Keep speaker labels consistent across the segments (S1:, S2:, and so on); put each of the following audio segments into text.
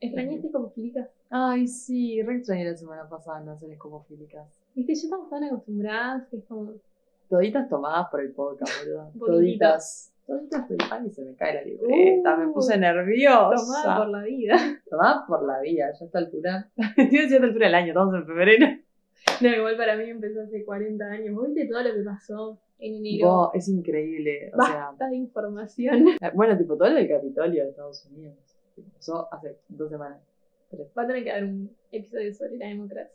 S1: ¿Extrañaste como fílicas?
S2: Ay, sí, re extrañé la semana pasada no hacer escopofílicas.
S1: Viste, yo estamos tan acostumbradas que es como.
S2: Toditas tomadas por el podcast, boludo. Toditas. Toditas, toditas. Ay, se me cae la libreta, me
S1: Uh,
S2: puse nerviosa.
S1: Tomada por la vida.
S2: Tomada por la vida, ya a esta altura. Estoy a esta altura del año, estamos en febrero.
S1: No, igual para mí empezó hace 40 años. ¿Vos viste todo lo que pasó en enero?
S2: Vos, es increíble. O sea,
S1: Basta de información.
S2: bueno, tipo todo lo del Capitolio de Estados Unidos. Que Pasó hace dos semanas. Tres.
S1: Va a tener que haber un episodio sobre la democracia.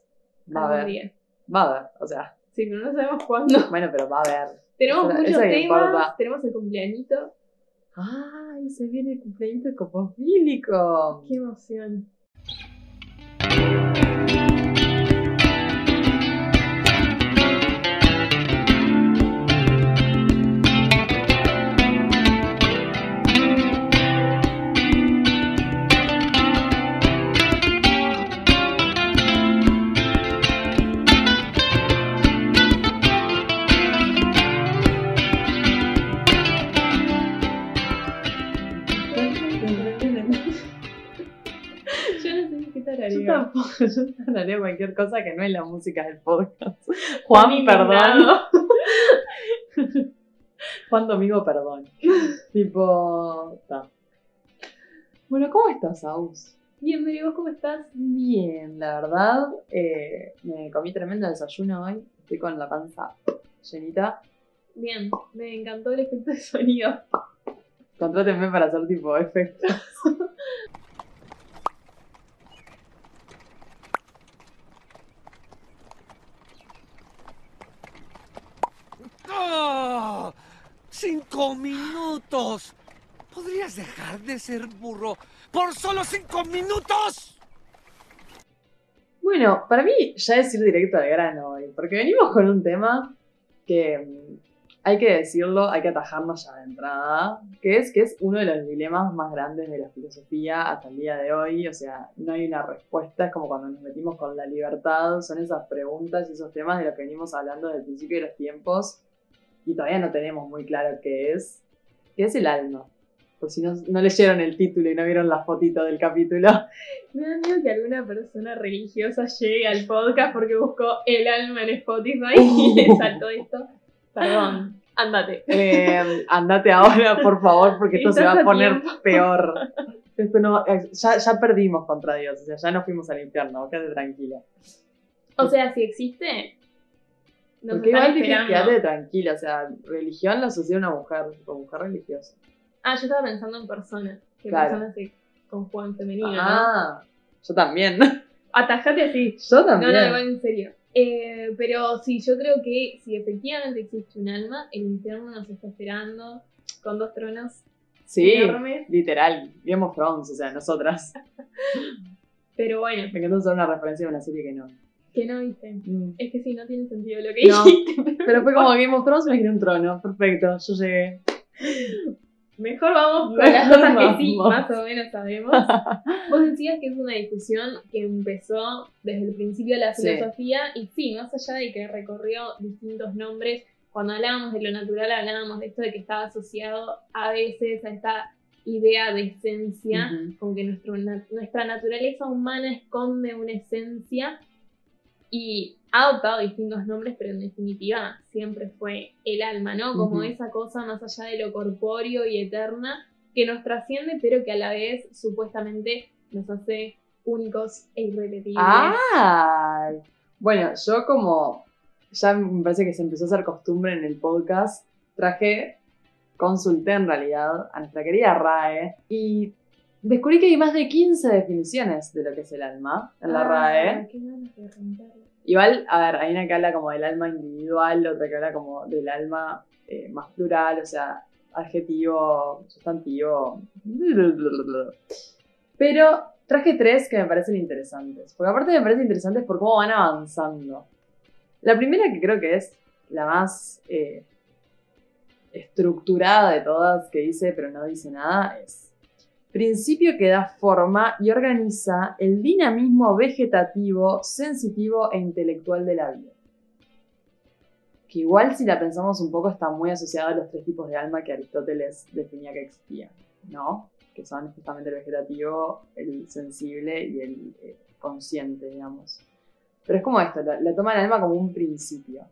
S2: Va a haber. Va a haber, o sea,
S1: Sí, pero no sabemos cuándo.
S2: bueno, pero va a haber.
S1: Tenemos
S2: Eso-
S1: muchos
S2: eso
S1: temas. Tenemos el cumpleañito.
S2: ¡Ay! Se viene el cumpleaños de copofílico.
S1: Qué emoción. yo tarareo
S2: cualquier cosa que no es la música del podcast. Juan, perdón. Juan Domingo, perdón. tipo. ta. Bueno, ¿cómo estás, Aus?
S1: Bien, Mary, ¿vos cómo estás?
S2: Bien, la verdad. eh, me comí tremendo desayuno hoy. Estoy con la panza llenita.
S1: Bien, me encantó el efecto de sonido.
S2: Contrátenme para hacer tipo efectos.
S3: ¡Cinco minutos! ¿Podrías dejar de ser burro por solo cinco minutos?
S2: Bueno, para mí ya es ir directo al grano hoy, porque venimos con un tema que mm, hay que decirlo, hay que atajarnos ya de entrada, que es que es uno de los dilemas más grandes de la filosofía hasta el día de hoy, o sea, no hay una respuesta, es como cuando nos metimos con la libertad, son esas preguntas y esos temas de los que venimos hablando desde el principio de los tiempos y todavía no tenemos muy claro qué es, qué es el alma. Por si no, no leyeron el título y no vieron la fotito del capítulo.
S1: Me da miedo que alguna persona religiosa llegue al podcast porque buscó el alma en Spotify y le saltó esto. Perdón, andate.
S2: Eh, andate ahora, por favor, porque esto se va a poner
S1: tiempo.
S2: peor. Esto no, eh, ya, ya perdimos contra Dios, o sea, ya nos fuimos al infierno, quédate tranquila.
S1: O sea, si existe, nos
S2: Porque igual dije, quédate tranquila, o sea, religión la asocia a una mujer, tipo mujer religiosa.
S1: Ah, yo estaba pensando en personas. Que
S2: Claro.
S1: personas se conjugan femenino, ¿no?
S2: Ah, yo también.
S1: Atajate así.
S2: Yo
S1: No,
S2: también.
S1: no, igual en serio. Eh, pero sí, yo creo que si efectivamente existe un alma, el infierno nos está esperando con dos tronos
S2: sí,
S1: enormes.
S2: literal, Game of Thrones, o sea, nosotras.
S1: Pero bueno,
S2: Me encantó usar una referencia de una serie que no.
S1: Que no viste.
S2: Mm.
S1: Es que sí, no tiene sentido lo que
S2: No.
S1: dijiste.
S2: Pero fue como Game of Thrones, me giré un trono, perfecto, yo llegué.
S1: Mejor vamos con las cosas que sí, más o menos sabemos. Vos decías que es una discusión que empezó desde el principio de la
S2: Sí.
S1: filosofía y sí, más allá de que recorrió distintos nombres, cuando hablábamos de lo natural hablábamos de esto de que estaba asociado a veces a esta idea de esencia, como que nuestro na- nuestra naturaleza humana esconde una esencia y ha adoptado distintos nombres, pero en definitiva siempre fue el alma, ¿no? Como esa cosa más allá de lo corpóreo y eterna que nos trasciende, pero que a la vez supuestamente nos hace únicos e irrepetibles.
S2: ¡Ay! Bueno, yo como ya me parece que se empezó a hacer costumbre en el podcast, traje, consulté en realidad a nuestra querida RAE y descubrí que hay más de 15 definiciones de lo que es el alma en la
S1: Ah,
S2: RAE.
S1: qué.
S2: Igual, a ver, hay una que habla como del alma individual, otra que habla como del alma eh, más plural, o sea, adjetivo, sustantivo. Pero traje tres que me parecen interesantes. Porque aparte me parecen interesantes por cómo van avanzando. La primera que creo que es la más eh, estructurada de todas, que dice pero no dice nada, es principio que da forma y organiza el dinamismo vegetativo, sensitivo e intelectual de la vida. Que igual si la pensamos un poco está muy asociada a los tres tipos de alma que Aristóteles definía que existían, ¿no? que son justamente el vegetativo, el sensible y el eh, consciente, digamos. Pero es como esto, la, la toma el alma como un principio.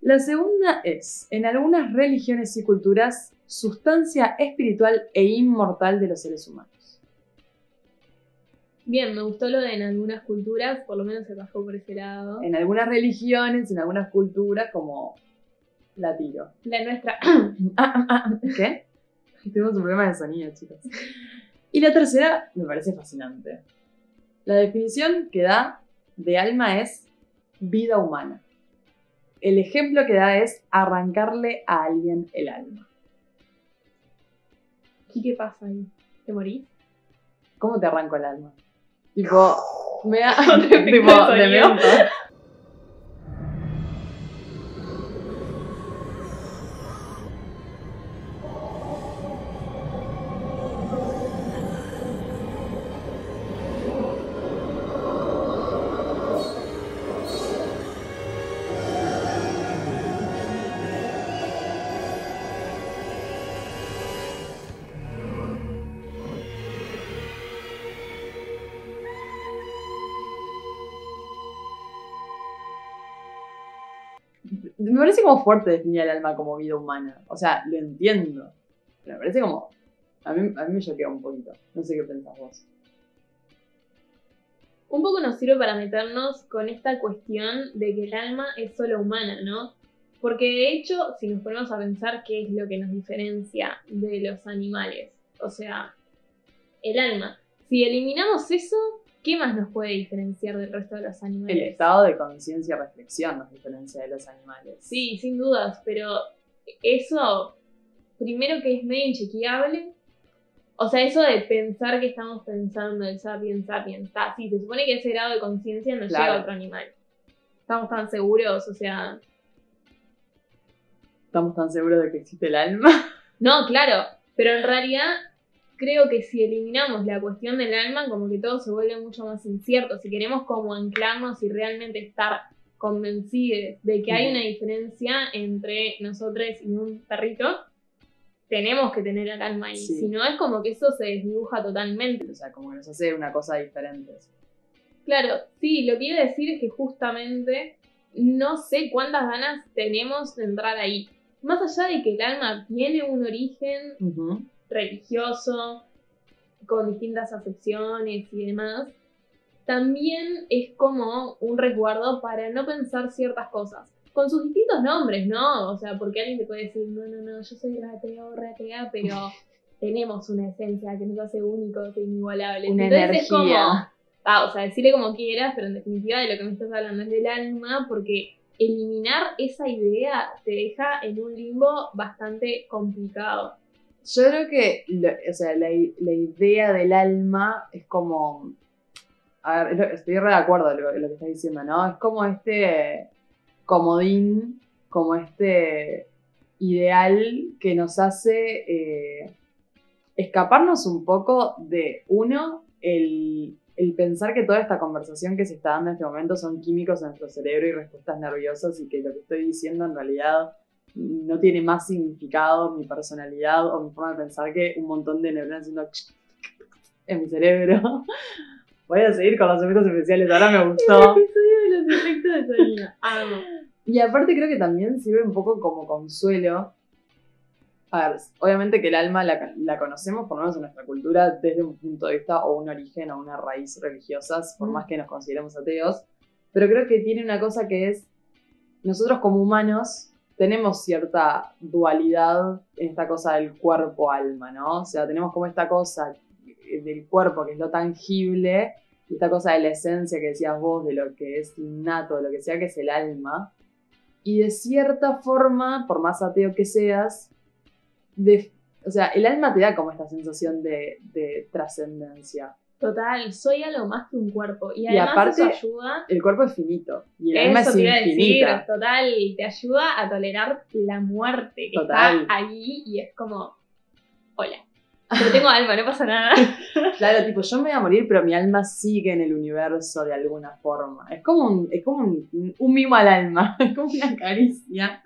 S2: La segunda es, en algunas religiones y culturas, sustancia espiritual e inmortal de los seres humanos.
S1: Bien, me gustó lo de en algunas culturas, por lo menos se bajó por ese lado.
S2: En algunas religiones, en algunas culturas, como la tiro.
S1: La nuestra.
S2: ¿Qué? Tenemos un problema de sonido, chicos. Y la tercera me parece fascinante. La definición que da de alma es vida humana. El ejemplo que da es arrancarle a alguien el alma.
S1: ¿Y qué pasa ahí? ¿Te morís?
S2: ¿Cómo te arranco el alma? Tipo, me da tipo,
S1: de
S2: parece como fuerte definir el alma como vida humana. O sea, lo entiendo. Pero me parece como. A mí, a mí me choquea un poquito. No sé qué pensás vos.
S1: Un poco nos sirve para meternos con esta cuestión de que el alma es solo humana, ¿no? Porque de hecho, si nos ponemos a pensar qué es lo que nos diferencia de los animales, o sea, el alma. Si eliminamos eso, ¿qué más nos puede diferenciar del resto de los animales?
S2: El estado de conciencia y reflexión nos diferencia de los animales.
S1: Sí, sin dudas, pero eso, primero que es medio inchequeable. O sea, eso de pensar que estamos pensando, el sapiens sapiens, está, sí, se supone que ese grado de conciencia no
S2: Claro.
S1: llega a otro animal. Estamos tan seguros, o sea.
S2: ¿Estamos tan seguros de que existe el alma?
S1: No, claro, pero en realidad creo que si eliminamos la cuestión del alma, como que todo se vuelve mucho más incierto. Si queremos como anclarnos y realmente estar convencidos de que hay una diferencia entre nosotros y un perrito, tenemos que tener el alma ahí.
S2: Sí.
S1: Si no, es como que eso se desdibuja totalmente.
S2: O sea, como que nos hace una cosa diferente.
S1: Claro, sí, lo que iba a decir es que justamente no sé cuántas ganas tenemos de entrar ahí. Más allá de que el alma tiene un origen. Religioso, con distintas acepciones y demás, también es como un resguardo para no pensar ciertas cosas. Con sus distintos nombres, ¿no? O sea, porque alguien te puede decir, no, no, no, yo soy rateo, ratea, pero tenemos una esencia que nos hace únicos e inigualables.
S2: Una
S1: Entonces es como,
S2: energía.
S1: ah, o sea, decirle como quieras, pero en definitiva de lo que me estás hablando es del alma, porque eliminar esa idea te deja en un limbo bastante complicado.
S2: Yo creo que lo- o sea, la, la idea del alma es como. A ver, estoy re de acuerdo en lo que estás diciendo, ¿no? Es como este comodín, como este ideal que nos hace eh, escaparnos un poco de, uno, el, el pensar que toda esta conversación que se está dando en este momento son químicos en nuestro cerebro y respuestas nerviosas y que lo que estoy diciendo en realidad no tiene más significado mi personalidad o mi forma de pensar que un montón de neuronas haciendo en mi cerebro. Voy a seguir con los efectos especiales, ahora me gustó.
S1: episodio de los efectos de sonido. Amo.
S2: Y aparte creo que también sirve un poco como consuelo. A ver, obviamente que el alma la, la conocemos, por lo menos en nuestra cultura, desde un punto de vista o un origen o una raíz religiosas, por más que nos consideremos ateos. Pero creo que tiene una cosa que es, nosotros como humanos tenemos cierta dualidad en esta cosa del cuerpo-alma, ¿no? O sea, tenemos como esta cosa del cuerpo que es lo tangible, y esta cosa de la esencia que decías vos, de lo que es innato, de lo que sea que es el alma. Y de cierta forma, por más ateo que seas, o sea, el alma te da como esta sensación de trascendencia.
S1: Total, soy algo más que un cuerpo. Y
S2: Y
S1: además
S2: aparte,
S1: eso ayuda.
S2: El cuerpo es finito y el alma es
S1: te iba a decir,
S2: infinita.
S1: total, te ayuda a tolerar la muerte que
S2: Total.
S1: está ahí y es como, hola, pero tengo alma, no pasa nada.
S2: Claro, tipo, yo me voy a morir, pero mi alma sigue en el universo de alguna forma. Es como un, es como un, un mimo al alma, es como una caricia.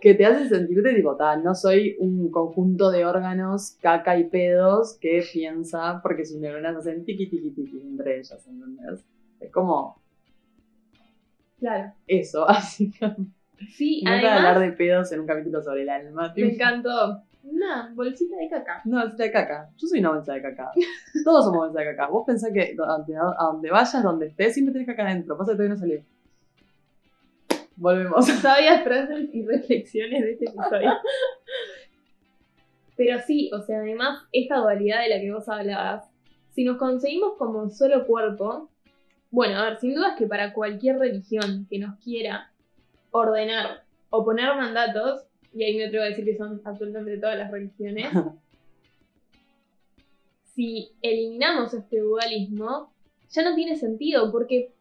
S2: Que te hace sentirte tipo, "Ta, no soy un conjunto de órganos, caca y pedos que piensa porque sus neuronas hacen tiqui tiqui tiqui entre ellas, ¿entendés? Es como
S1: Claro.
S2: eso, así que
S1: Sí,
S2: nunca
S1: además
S2: hablar de pedos en un capítulo sobre el alma.
S1: me encantó. Una bolsita de caca.
S2: No, bolsa de caca. Yo soy una bolsa de caca. Todos somos bolsa de caca. Vos pensás que a donde vayas, donde estés, siempre tenés caca adentro. Pasa que todavía no salí. Volvemos.
S1: Sabias frases y reflexiones de este episodio. Pero sí, o sea, además, esta dualidad de la que vos hablabas, si nos conseguimos como un solo cuerpo, bueno, a ver, sin duda es que para cualquier religión que nos quiera ordenar o poner mandatos, y ahí me atrevo a decir que son absolutamente todas las religiones, si eliminamos este dualismo, ya no tiene sentido, porque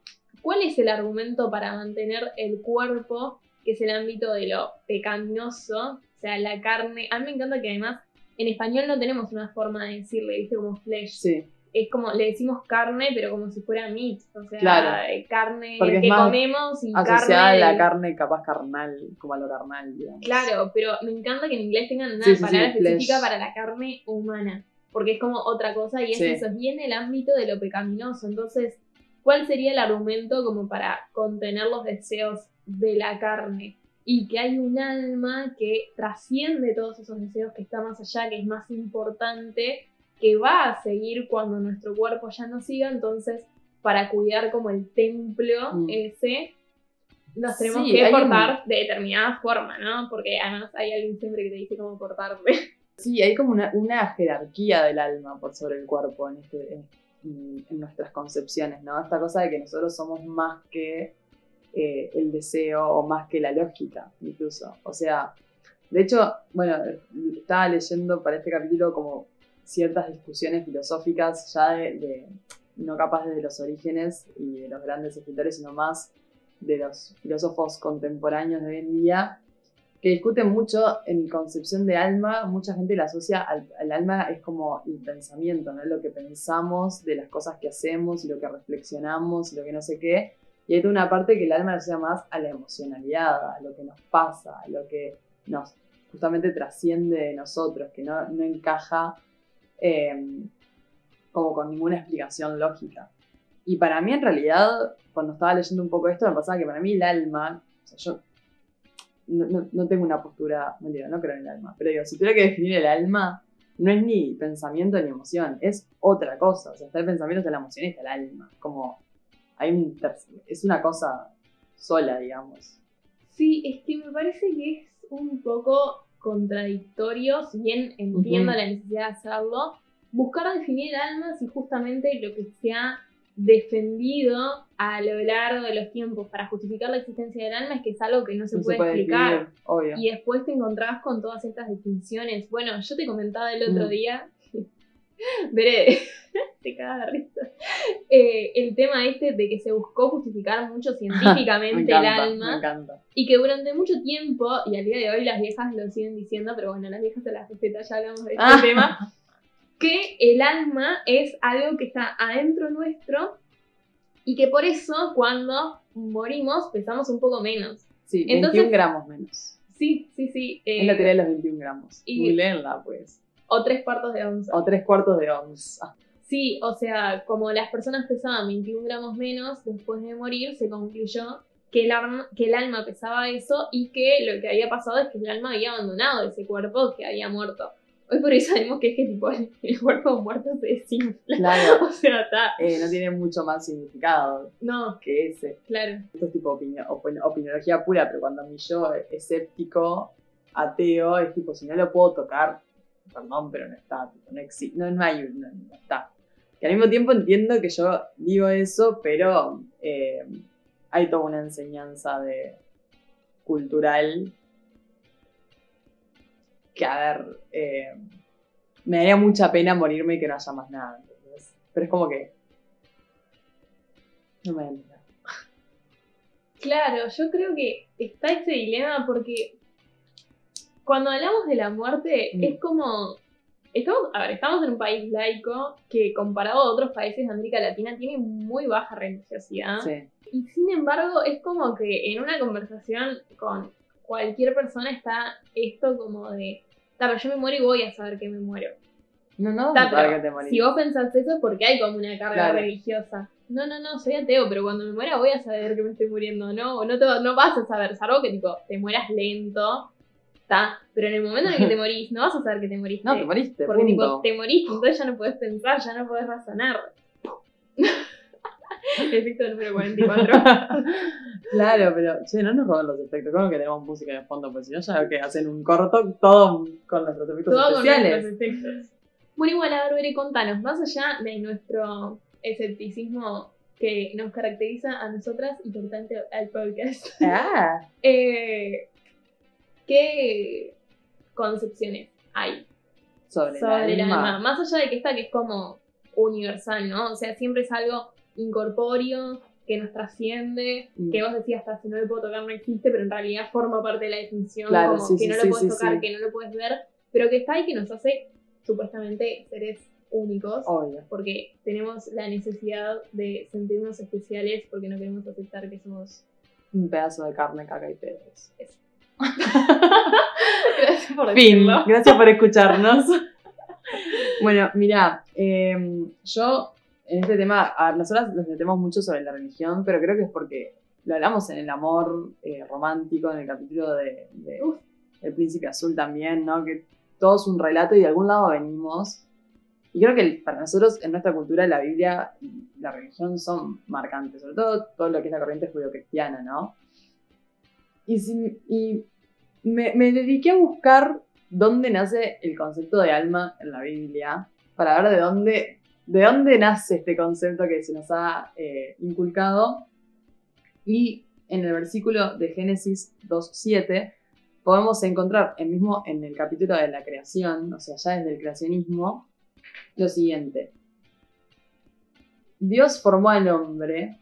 S1: ¿cuál es el argumento para mantener el cuerpo, que es el ámbito de lo pecaminoso? O sea, la carne. A mí me encanta que además en español no tenemos una forma de decirle, ¿viste? Como flesh.
S2: Sí.
S1: Es como, le decimos carne, pero como si fuera meat. O sea,
S2: Claro.
S1: eh, carne
S2: Porque
S1: que comemos y
S2: Asociada
S1: carne.
S2: a la carne capaz carnal, como a lo carnal, digamos.
S1: Claro, pero me encanta que en inglés tengan una
S2: Sí, sí, sí,
S1: palabra específica para la carne humana, porque es como otra cosa y es eso, es bien el ámbito de lo pecaminoso. Entonces, ¿cuál sería el argumento como para contener los deseos de la carne? Y que hay un alma que trasciende todos esos deseos, que está más allá, que es más importante, que va a seguir cuando nuestro cuerpo ya no siga, entonces para cuidar como el templo
S2: Mm.
S1: ese, nos tenemos
S2: Sí,
S1: que
S2: hay un-
S1: portar de determinada forma, ¿no? Porque además hay alguien siempre que te dice cómo portarte.
S2: Sí, hay como una, una jerarquía del alma por sobre el cuerpo en, este, en, en nuestras concepciones, ¿no? Esta cosa de que nosotros somos más que eh, el deseo o más que la lógica, incluso. O sea, de hecho, bueno, estaba leyendo para este capítulo como ciertas discusiones filosóficas ya de, de- no capaz desde los orígenes y de los grandes escritores, sino más de los filósofos contemporáneos de hoy en día, que discuten mucho en mi concepción de alma, mucha gente la asocia al, al alma es como el pensamiento, ¿no? Lo que pensamos de las cosas que hacemos lo que reflexionamos lo que no sé qué. Y hay toda una parte que el alma asocia más a la emocionalidad, a lo que nos pasa, a lo que nos justamente trasciende de nosotros, que no, no encaja eh, como con ninguna explicación lógica. Y para mí, en realidad, cuando estaba leyendo un poco esto, me pasaba que para mí el alma, o sea, yo no, no- no tengo una postura, mentira, no creo en el alma, pero digo, si tuviera que definir el alma, no es ni pensamiento ni emoción, es otra cosa. O sea, está el pensamiento, está la emoción y está el alma. Como, hay un es una cosa sola, digamos.
S1: Sí, es que me parece que es un poco contradictorio, si bien entiendo la necesidad de hacerlo, buscar definir el alma si justamente lo que se ha defendido a lo largo de los tiempos para justificar la existencia del alma es que es algo que no se
S2: No
S1: puede, explicar.
S2: definir.
S1: Y después te encontrabas con todas estas definiciones. Bueno, yo te comentaba el otro
S2: Mm.
S1: día, veré, te caga de risa, Eh, el tema este de que se buscó justificar mucho
S2: me
S1: científicamente el alma
S2: me encanta.
S1: y que durante mucho tiempo, y al día de hoy las viejas lo siguen diciendo, pero bueno, las viejas se las respeta, ya hablamos de este
S2: Ah.
S1: tema, que el alma es algo que está adentro nuestro y que por eso cuando morimos pesamos un poco menos.
S2: Sí,
S1: Entonces-
S2: 21 gramos menos.
S1: Sí, sí, sí. eh,
S2: es la teoría de los 21 gramos.
S1: y-
S2: leenla, pues.
S1: o tres cuartos de onza.
S2: O tres cuartos de onza.
S1: Sí, o sea, como las personas pesaban 21 gramos menos después de morir, se concluyó que el, que el alma pesaba eso y que lo que había pasado es que el alma había abandonado ese cuerpo que había muerto. Hoy por hoy sabemos que es que tipo el, cuerpo muerto se desinfla.
S2: Claro,
S1: O sea, está.
S2: eh, no tiene mucho más significado
S1: No,
S2: que ese.
S1: claro.
S2: Esto es tipo opinio- opin- opiniología pura, pero cuando mi yo escéptico, ateo, es tipo, si no lo puedo tocar, perdón, pero no está, tipo, no existe, no, no hay, no, no está. Que al mismo tiempo entiendo que yo digo eso, pero eh, hay toda una enseñanza de cultural que, a ver, eh, me daría mucha pena morirme y que no haya más nada, ¿entendés? Pero es como que... No me da entender.
S1: Claro, yo creo que está ese dilema porque cuando hablamos de la muerte
S2: Mm.
S1: es como estamos, a ver, estamos en un país laico que comparado a otros países de América Latina tiene muy baja religiosidad
S2: Sí.
S1: y sin embargo es como que en una conversación con cualquier persona está esto como de, "Ta, pero yo me muero y voy a saber que me muero.
S2: No, no
S1: Ta, pero
S2: que te morís.
S1: si vos pensás eso es porque hay como una carga
S2: Claro.
S1: religiosa. No, no, no, soy ateo, pero cuando me muera voy a saber que me estoy muriendo, ¿no? O no, te, no vas a saber, salvo que tipo, te mueras lento, ¿está? Pero en el momento en el que te morís, no vas a saber que te moriste.
S2: No, te moriste,
S1: Porque tipo,
S2: punto.
S1: te moriste, entonces ya no podés pensar, ya no podés razonar. Efecto número 44.
S2: claro, pero, che, no nos roban los efectos. ¿Cómo que tenemos música de fondo? Pues si no, ya que hacen un corto todo con nuestros efectos
S1: Todo con
S2: especiales.
S1: nuestros efectos. Bueno, igual, a ver, contanos, más allá de nuestro escepticismo que nos caracteriza a nosotras y por tanto al podcast,
S2: Ah,
S1: eh, ¿qué concepciones hay
S2: sobre,
S1: sobre
S2: el
S1: el
S2: alma.
S1: alma? Más allá de que esta que es como universal, ¿no? O sea, siempre es algo incorpóreo, que nos trasciende,
S2: Mm.
S1: que vos decías hasta si no lo puedo tocar no existe, pero en realidad forma parte de la definición,
S2: Claro,
S1: como
S2: sí,
S1: que
S2: sí,
S1: no
S2: sí,
S1: lo puedes
S2: sí,
S1: tocar,
S2: sí.
S1: que no lo puedes ver, pero que está ahí, que nos hace supuestamente seres únicos,
S2: Obvio.
S1: porque tenemos la necesidad de sentirnos especiales porque no queremos aceptar que somos...
S2: Un pedazo de carne, caca y pedos.
S1: Gracias por
S2: Fin. Gracias por escucharnos. bueno, mira, eh, yo este tema, a ver, nosotras nos metemos mucho sobre la religión, pero creo que es porque lo hablamos en el amor eh, romántico, en el capítulo de, de
S1: Uf.
S2: El Príncipe Azul también, ¿no? Que todo es un relato y de algún lado venimos. Y creo que para nosotros, en nuestra cultura, la Biblia y la religión son marcantes, sobre todo todo lo que es la corriente judio-cristiana, ¿no? Y, si- y me, me dediqué a buscar dónde nace el concepto de alma en la Biblia, para ver de dónde, de dónde nace este concepto que se nos ha eh, inculcado. Y en el versículo de Génesis 2.7 podemos encontrar, el mismo en el capítulo de la creación, o sea, ya desde el creacionismo, lo siguiente. Dios formó al hombre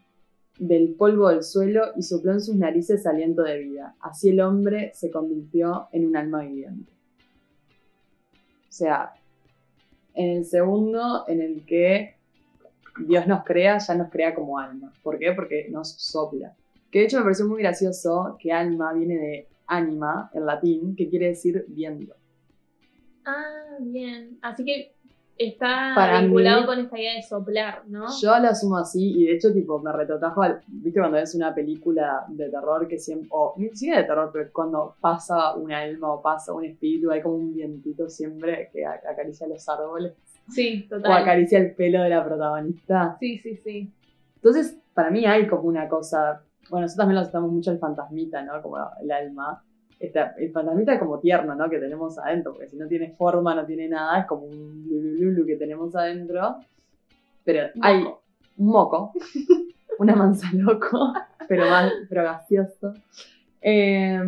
S2: del polvo del suelo y sopló en sus narices aliento de vida. Así el hombre se convirtió en un alma viviente. O sea, en el segundo en el que Dios nos crea, ya nos crea como alma. ¿Por qué? Porque nos sopla. Que de hecho me pareció muy gracioso que alma viene de anima en latín, que quiere decir viento.
S1: Ah, bien. Así que está
S2: Para
S1: vinculado
S2: mí-
S1: con esta idea de soplar, ¿no?
S2: Yo lo asumo así y de hecho tipo me retrotrajo al, viste cuando ves una película de terror que siempre, o ni siquiera de terror, pero cuando pasa un alma o pasa un espíritu, hay como un vientito siempre que acaricia los árboles
S1: Sí,
S2: o
S1: total.
S2: acaricia el pelo de la protagonista.
S1: Sí, sí, sí.
S2: Entonces, para mí hay como una cosa, bueno, nosotros también lo asustamos mucho el fantasmita, ¿no? Como el alma. Esta- el fantasmita es como tierno, ¿no? Que tenemos adentro, porque si no tiene forma, no tiene nada, es como un lulululu que tenemos adentro. Pero hay un moco, una manza loco, pero más, pero gaseoso. Eh,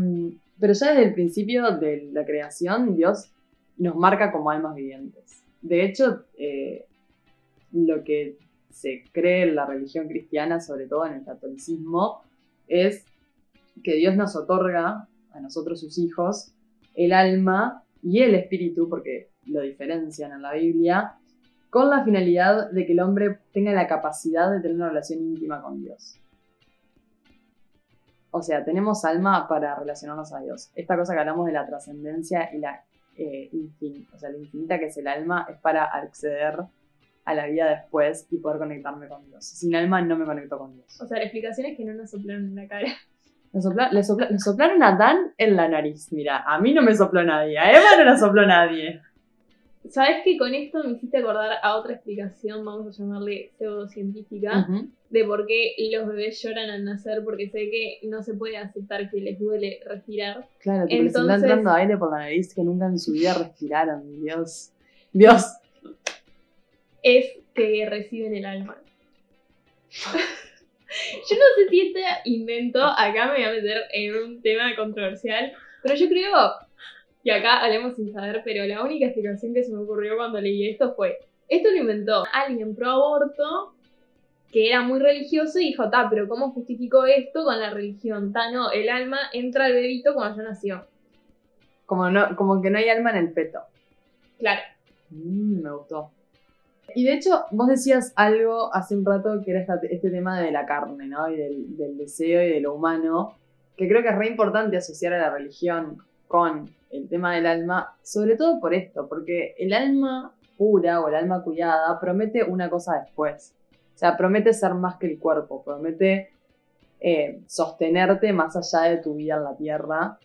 S2: pero ya desde el principio de la creación, Dios nos marca como almas vivientes. De hecho, eh, lo que se cree en la religión cristiana, sobre todo en el catolicismo, es que Dios nos otorga a nosotros sus hijos el alma y el espíritu, porque lo diferencian en la Biblia, con la finalidad de que el hombre tenga la capacidad de tener una relación íntima con Dios. O sea, tenemos alma para relacionarnos a Dios. Esta cosa que hablamos de la trascendencia y la eh, infin- o sea, la infinita que es el alma es para acceder a la vida después y poder conectarme con Dios. Sin alma no me conecto con Dios.
S1: O sea, la explicación es que no nos soplaron en cara.
S2: Le, sopla- le sopla- le soplaron a Dan en la nariz. Mira, a mí no me sopló nadie. A Eva no la sopló nadie.
S1: ¿Sabes que con esto me hiciste acordar a otra explicación, vamos a llamarle pseudocientífica, de por qué los bebés lloran al nacer? Porque sé que no se puede aceptar que les duele respirar.
S2: Claro, tipo, les está
S1: Entonces-
S2: entrando aire por la nariz que nunca en su vida respiraron. Dios. Dios.
S1: Es que reciben el alma. yo no sé si este invento, acá me voy a meter en un tema controversial, pero yo creo, y acá hablemos sin saber, pero la única explicación que se me ocurrió cuando leí esto fue, esto lo inventó alguien pro aborto que era muy religioso y dijo, ta, pero ¿cómo justificó esto con la religión? Ta, no, el alma entra al bebito cuando ya nació.
S2: Como, no, como que no hay alma en el feto.
S1: Claro.
S2: Mm, me gustó. Y de hecho, vos decías algo hace un rato que era este tema de la carne, ¿no? Y del, deseo y de lo humano. que creo que es re importante asociar a la religión con el tema del alma, sobre todo por esto, porque el alma pura o el alma cuidada promete una cosa después. O sea, promete ser más que el cuerpo, promete eh, sostenerte más allá de tu vida en la tierra.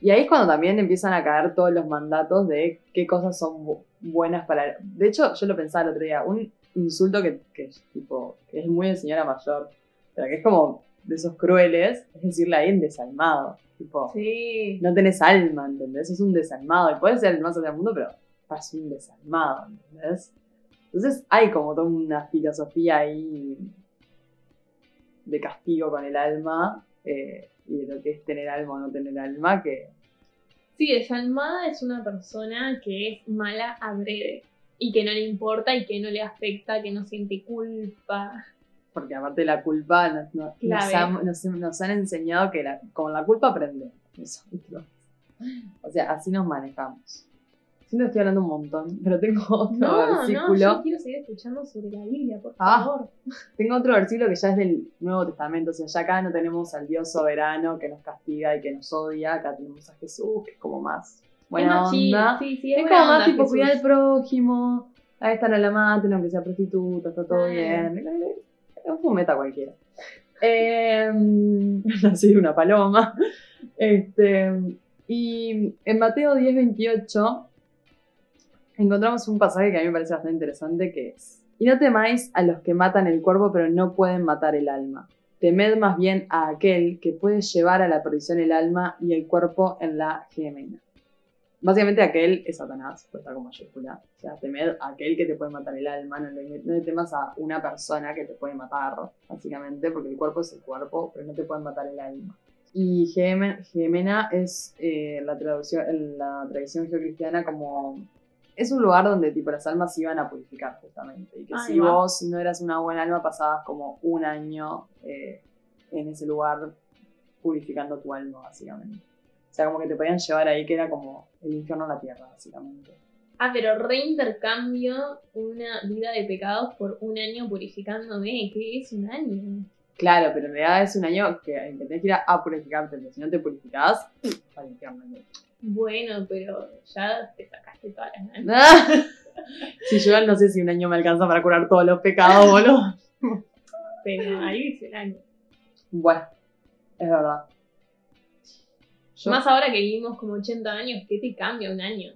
S2: Y ahí es cuando también empiezan a caer todos los mandatos de qué cosas son buenas para... De hecho, yo lo pensaba el otro día, un insulto que, que es, tipo, que es muy de señora mayor, pero que es como de esos crueles, es decirle a alguien desalmado. Tipo,
S1: Sí.
S2: no tenés alma, ¿entendés? Es un desalmado. Y puede ser el más allá del mundo, pero es un desalmado, ¿entendés? Entonces hay como toda una filosofía ahí de castigo con el alma eh, y de lo que es tener alma o no tener alma, que
S1: Sí, desalmada es una persona que es mala adrede y que no le importa y que no le afecta, que no siente culpa.
S2: porque aparte de la culpa nos, nos- nos han, nos- nos han enseñado que la- con la culpa aprendemos nosotros. O sea, así nos manejamos. Siento que estoy hablando un montón, pero tengo otro
S1: No, no,
S2: versículo.
S1: yo quiero seguir escuchando sobre la Biblia, por
S2: Ah.
S1: favor.
S2: Tengo otro versículo que ya es del Nuevo Testamento. O sea, ya acá no tenemos al Dios soberano que nos castiga y que nos odia. Acá tenemos a Jesús, que es como más
S1: Es
S2: buena
S1: chill,
S2: onda.
S1: Sí, sí,
S2: Es
S1: buena
S2: como más tipo cuidar al prójimo. A esta no la maten, aunque sea prostituta, está todo
S1: Ah.
S2: bien. Es un fumeta cualquiera. Eh, nací de una paloma. Este, y en Mateo 10, 28 encontramos un pasaje que a mí me parece bastante interesante que es Y no temáis a los que matan el cuerpo pero no pueden matar el alma. Temed más bien a aquel que puede llevar a la perdición el alma y el cuerpo en la gemena. Básicamente aquel es Satanás, puesta con mayúscula. O sea, temed a aquel que te puede matar el alma, no le, no le temas a una persona que te puede matar, básicamente, porque el cuerpo es el cuerpo, pero no te pueden matar el alma. Y Geme- Gemena es eh, la, traducción, la tradición geocristiana como... Es un lugar donde tipo las almas se iban a purificar justamente. Y que si vos no eras una buena alma pasabas como un año eh, en ese lugar purificando tu alma, básicamente. O sea, como que te podían llevar ahí, que era como el infierno en la tierra, básicamente.
S1: Ah, pero reintercambio una vida de pecados por un año purificándome. ¿Qué es un año?
S2: Claro, pero en realidad es un año que, que tenés que ir a, a purificarte, porque si no te purificás, al infierno.
S1: Bueno, pero ya te sacaste todas las ganas.
S2: si yo no sé si un año me alcanza para curar todos los pecados, boludo.
S1: Pero ahí dice el año.
S2: Bueno, es verdad. Yo-
S1: Más ahora que vivimos como 80 años, ¿qué te cambia un año?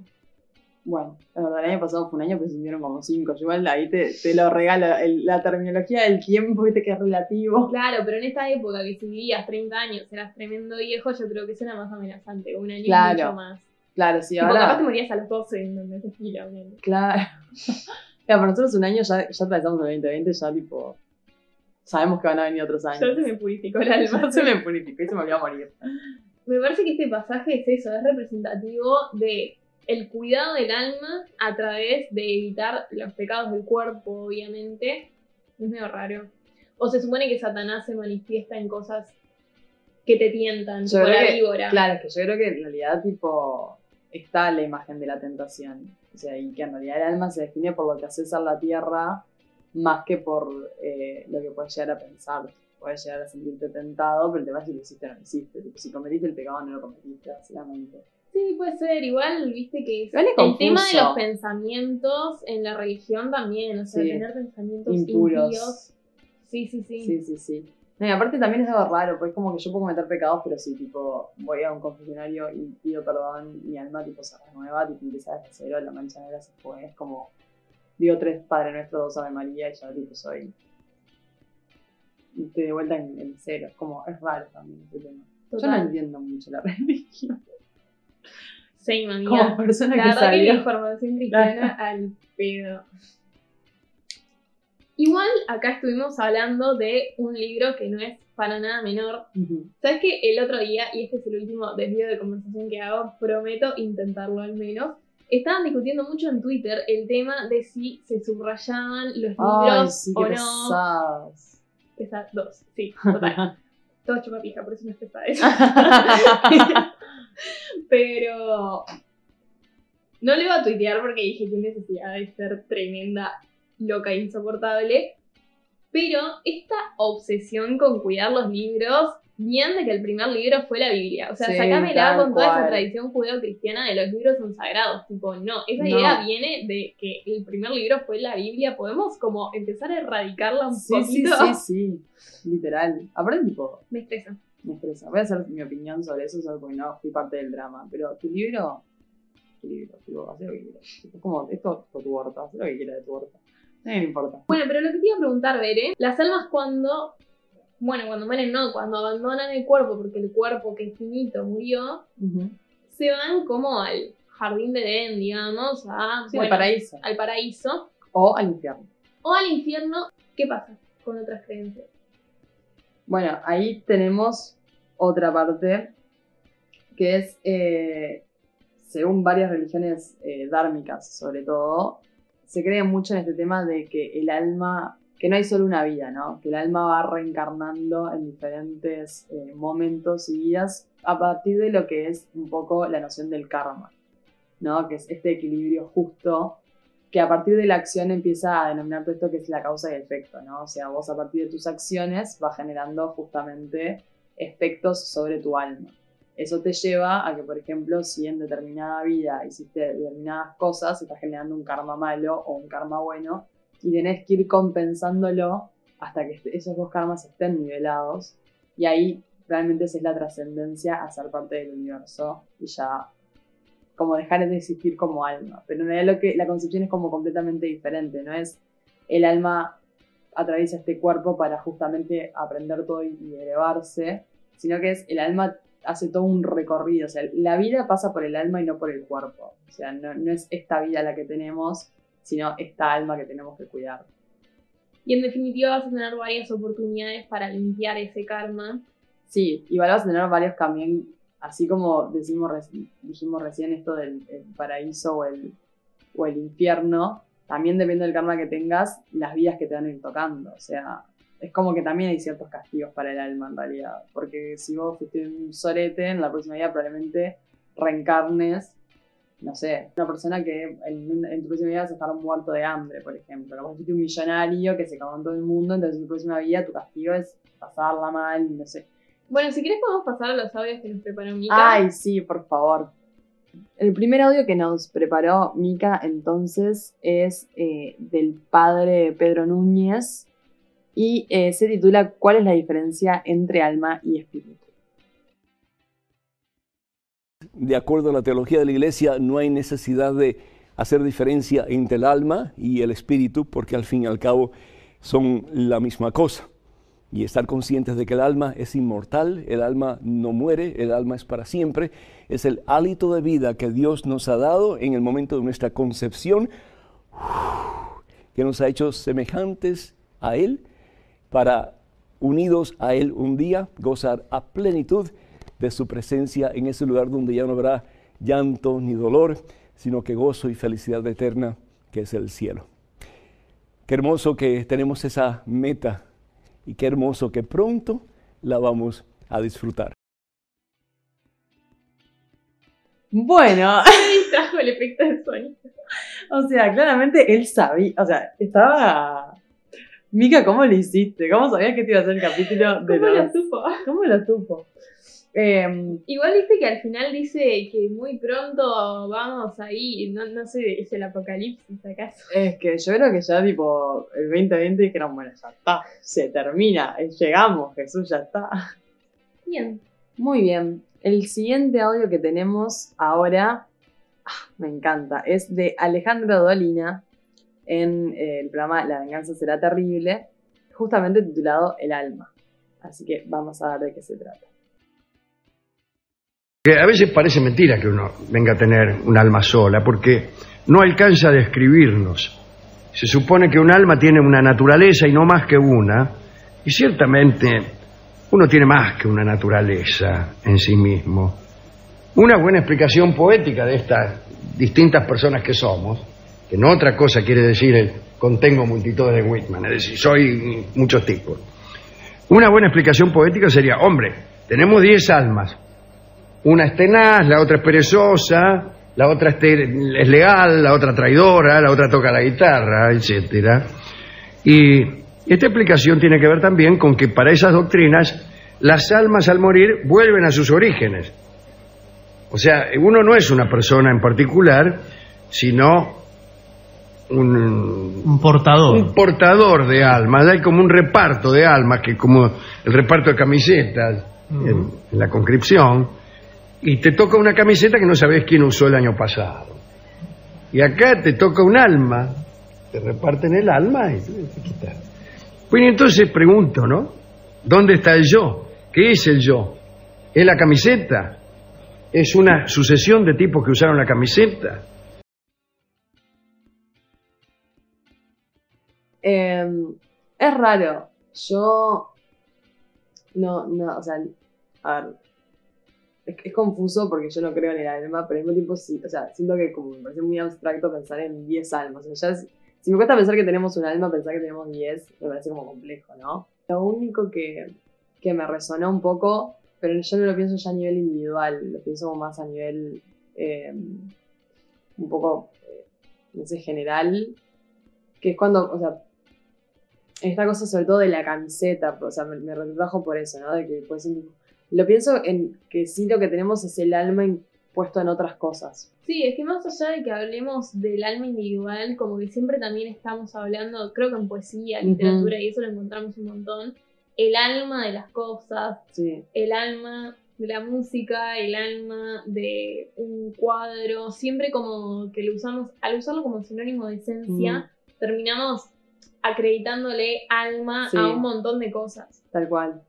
S2: Bueno, es verdad, el año pasado fue un año, pero se sintieron como cinco. Yo igual ahí te, te lo regalo. el- la terminología del tiempo, viste que es relativo.
S1: Claro, pero en esta época que si vivías 30 años eras tremendo viejo, yo creo que eso era más amenazante. Un año
S2: Claro.
S1: mucho más.
S2: Claro, sí,
S1: Tipo, capaz te
S2: ahora.
S1: morías a los 12 en donde se un año.
S2: Claro. Claro, para nosotros un año ya, ya atravesamos el 2020, ya tipo. Sabemos que van a venir otros años.
S1: Ya se me purificó el alma.
S2: Ya se me purificó y se me olvidó morir.
S1: Me parece que este pasaje es eso, es representativo de el cuidado del alma a través de evitar los pecados del cuerpo, obviamente. Es medio raro. O se supone que Satanás se manifiesta en cosas que te tientan,
S2: Yo creo
S1: la
S2: que-
S1: víbora.
S2: Claro, es que yo creo que en realidad, tipo, está la imagen de la tentación. O sea, y que en realidad el alma se define por lo que haces en la tierra más que por eh, lo que puedes llegar a pensar. Puedes llegar a sentirte tentado, pero el tema es si lo hiciste o no lo hiciste. Si cometiste el pecado, no lo cometiste, básicamente.
S1: Sí, puede ser. Igual, viste que es el tema de los pensamientos en la religión también. O sea,
S2: Sí.
S1: tener pensamientos
S2: Impuros.
S1: impíos. Sí, sí, sí.
S2: Sí, sí, sí. No, y aparte también es algo raro, porque es como que yo puedo cometer pecados, pero si tipo voy a un confesionario y pido perdón, mi alma tipo se renueva, tipo empieza desde cero, la mancha negra se fue, es como digo tres Padre Nuestro, dos Ave María y ya tipo soy y estoy de vuelta en, en cero, es como, es raro también ese tema. Yo no entiendo mucho la religión.
S1: Amiga.
S2: Como persona
S1: La
S2: que
S1: verdad que la
S2: salió.
S1: información cristiana al pedo. Igual acá estuvimos hablando de un libro que no es para nada menor. ¿Sabes que el otro día, y este es el último desvío de conversación que hago, prometo intentarlo al menos, estaban discutiendo mucho en Twitter el tema de si se subrayaban los
S2: Ay,
S1: libros
S2: sí,
S1: o
S2: qué
S1: no.
S2: pesados.
S1: Esas dos, sí, total. Todo chupapija, por eso no es pesada eso. Pero no lo iba a tuitear porque dije qué necesidad de ser tremenda, loca e insoportable. Pero esta obsesión con cuidar los libros bien de que el primer libro fue la Biblia. O sea,
S2: Sí,
S1: sacámela con toda esa tradición judeo-cristiana de los libros son sagrados. Tipo, no, esa
S2: No.
S1: idea viene de que el primer libro fue la Biblia. Podemos como empezar a erradicarla un
S2: Sí, sí,
S1: poquito.
S2: sí, sí. Literal. Aparte, tipo,
S1: Me estresa.
S2: Me estresa. Voy a hacer mi opinión sobre eso, solo porque no fui parte del drama. Pero tu libro, tu libro, tipo, haz lo que quieras. Es como, esto es tu huerta, haz lo que quieras de tu huerta. A nadie le importa.
S1: Bueno, pero lo que te iba a preguntar, Bere, las almas cuando, bueno, cuando mueren no, cuando abandonan el cuerpo, porque el cuerpo que es finito murió, se van como al jardín de Edén, digamos, a,
S2: Sí,
S1: bueno,
S2: al paraíso.
S1: al paraíso
S2: O al infierno.
S1: o al infierno. ¿Qué pasa con otras creencias?
S2: Bueno, ahí tenemos otra parte que es, eh, según varias religiones eh, dármicas sobre todo, se cree mucho en este tema de que el alma, que no hay solo una vida, ¿no? Que el alma va reencarnando en diferentes eh, momentos y vidas a partir de lo que es un poco la noción del karma, ¿no? Que es este equilibrio justo que a partir de la acción empieza a denominar esto que es la causa y efecto, ¿no? O sea, vos a partir de tus acciones vas generando justamente efectos sobre tu alma. Eso te lleva a que, por ejemplo, si en determinada vida hiciste determinadas cosas, estás generando un karma malo o un karma bueno, y tenés que ir compensándolo hasta que esos dos karmas estén nivelados, y ahí realmente esa es la trascendencia a ser parte del universo y ya como dejar de existir como alma. Pero en realidad lo que, la concepción es como completamente diferente, no es el alma atraviesa este cuerpo para justamente aprender todo y, y elevarse, sino que es el alma hace todo un recorrido, o sea, la vida pasa por el alma y no por el cuerpo, o sea, no, no es esta vida la que tenemos, sino esta alma que tenemos que cuidar.
S1: Y en definitiva vas a tener varias oportunidades para limpiar ese karma.
S2: Sí, igual vas a tener varios también, así como decimos, reci- dijimos recién esto del el paraíso o el, o el infierno, también depende del karma que tengas, las vidas que te van a ir tocando. O sea, es como que también hay ciertos castigos para el alma en realidad. Porque si vos fuiste un sorete, en la próxima vida probablemente reencarnes, no sé, una persona que en, tu próxima vida vas a estar muerto de hambre, por ejemplo. Vos fuiste un millonario que se cagó en todo el mundo, entonces en tu próxima vida tu castigo es pasarla mal, no sé.
S1: Bueno, si querés podemos pasar a los audios que nos preparó Mika.
S2: Ay, sí, por favor. El primer audio que nos preparó Mika entonces es eh, del padre Pedro Núñez y eh, se titula ¿Cuál es la diferencia entre alma y espíritu?
S4: De acuerdo a la teología de la iglesia, no hay necesidad de hacer diferencia entre el alma y el espíritu, porque al fin y al cabo son la misma cosa. Y estar conscientes de que el alma es inmortal, el alma no muere, el alma es para siempre, es el hálito de vida que Dios nos ha dado en el momento de nuestra concepción, que nos ha hecho semejantes a Él, para unidos a Él un día gozar a plenitud de su presencia en ese lugar donde ya no habrá llanto ni dolor, sino que gozo y felicidad eterna que es el cielo. Qué hermoso que tenemos esa meta y qué hermoso que pronto la vamos a disfrutar.
S2: Bueno,
S1: Me distrajo el efecto del sonido.
S2: o sea, claramente él sabía, o sea, estaba... Mika, ¿cómo lo hiciste? ¿Cómo sabías que te iba a hacer el capítulo de
S1: ¿Cómo lo supo?
S2: ¿Cómo lo supo? Eh,
S1: Igual viste que al final dice que muy pronto vamos ahí, no, no sé, es el apocalipsis acaso.
S2: Es que yo creo que ya tipo el 2020 dijeron, bueno, ya está, se termina, eh, llegamos, Jesús, ya está.
S1: Bien.
S2: Muy bien, el siguiente audio que tenemos ahora, ah, me encanta, es de Alejandro Dolina en eh, el programa La venganza será terrible, justamente titulado El alma. Así que vamos a ver de qué se trata.
S5: Que a veces parece mentira que uno venga a tener un alma sola, porque no alcanza a describirnos. Se supone que un alma tiene una naturaleza y no más que una, y ciertamente uno tiene más que una naturaleza en sí mismo. Una buena explicación poética de estas distintas personas que somos, que no otra cosa quiere decir el contengo multitudes de Whitman, es decir, soy muchos tipos. Una buena explicación poética sería, hombre, tenemos diez almas, una es tenaz, la otra es perezosa, la otra es, te- es leal, la otra traidora, la otra toca la guitarra, etcétera. Y, esta explicación tiene que ver también con que para esas doctrinas las almas al morir vuelven a sus orígenes. O sea, uno no es una persona en particular, sino un,
S6: Un portador.
S5: un portador de almas. Hay como un reparto de almas, que como el reparto de camisetas en, en la conscripción, y te toca una camiseta que no sabes quién usó el año pasado. Y acá te toca un alma, te reparten el alma y te, quitan. Pues entonces pregunto, ¿no? ¿Dónde está el yo? ¿Qué es el yo? ¿Es la camiseta? ¿Es una sucesión de tipos que usaron la camiseta?
S2: Eh, es raro. Yo. No, no, o sea. A ver. Es, es confuso porque yo no creo en el alma, pero al mismo tiempo sí. O sea, siento que como me parece muy abstracto pensar en 10 almas. O sea, ya si me cuesta pensar que tenemos un alma, pensar que tenemos 10 me parece como complejo, ¿no? Lo único que, que me resonó un poco, pero yo no lo pienso ya a nivel individual, lo pienso más a nivel. eh, un poco. eh, no sé, general. Que es cuando, o sea, esta cosa sobre todo de la camiseta, o sea, me, me retrajo por eso, ¿no? De que puede ser tipo- Lo pienso en que sí lo que tenemos es el alma impuesto en otras cosas.
S1: Sí, es que más allá de que hablemos del alma individual, como que siempre también estamos hablando, creo que en poesía, literatura, y eso lo encontramos un montón, el alma de las cosas,
S2: Sí,
S1: el alma de la música, el alma de un cuadro, siempre como que lo usamos, al usarlo como sinónimo de esencia, terminamos acreditándole alma
S2: Sí.
S1: a un montón de cosas.
S2: tal cual,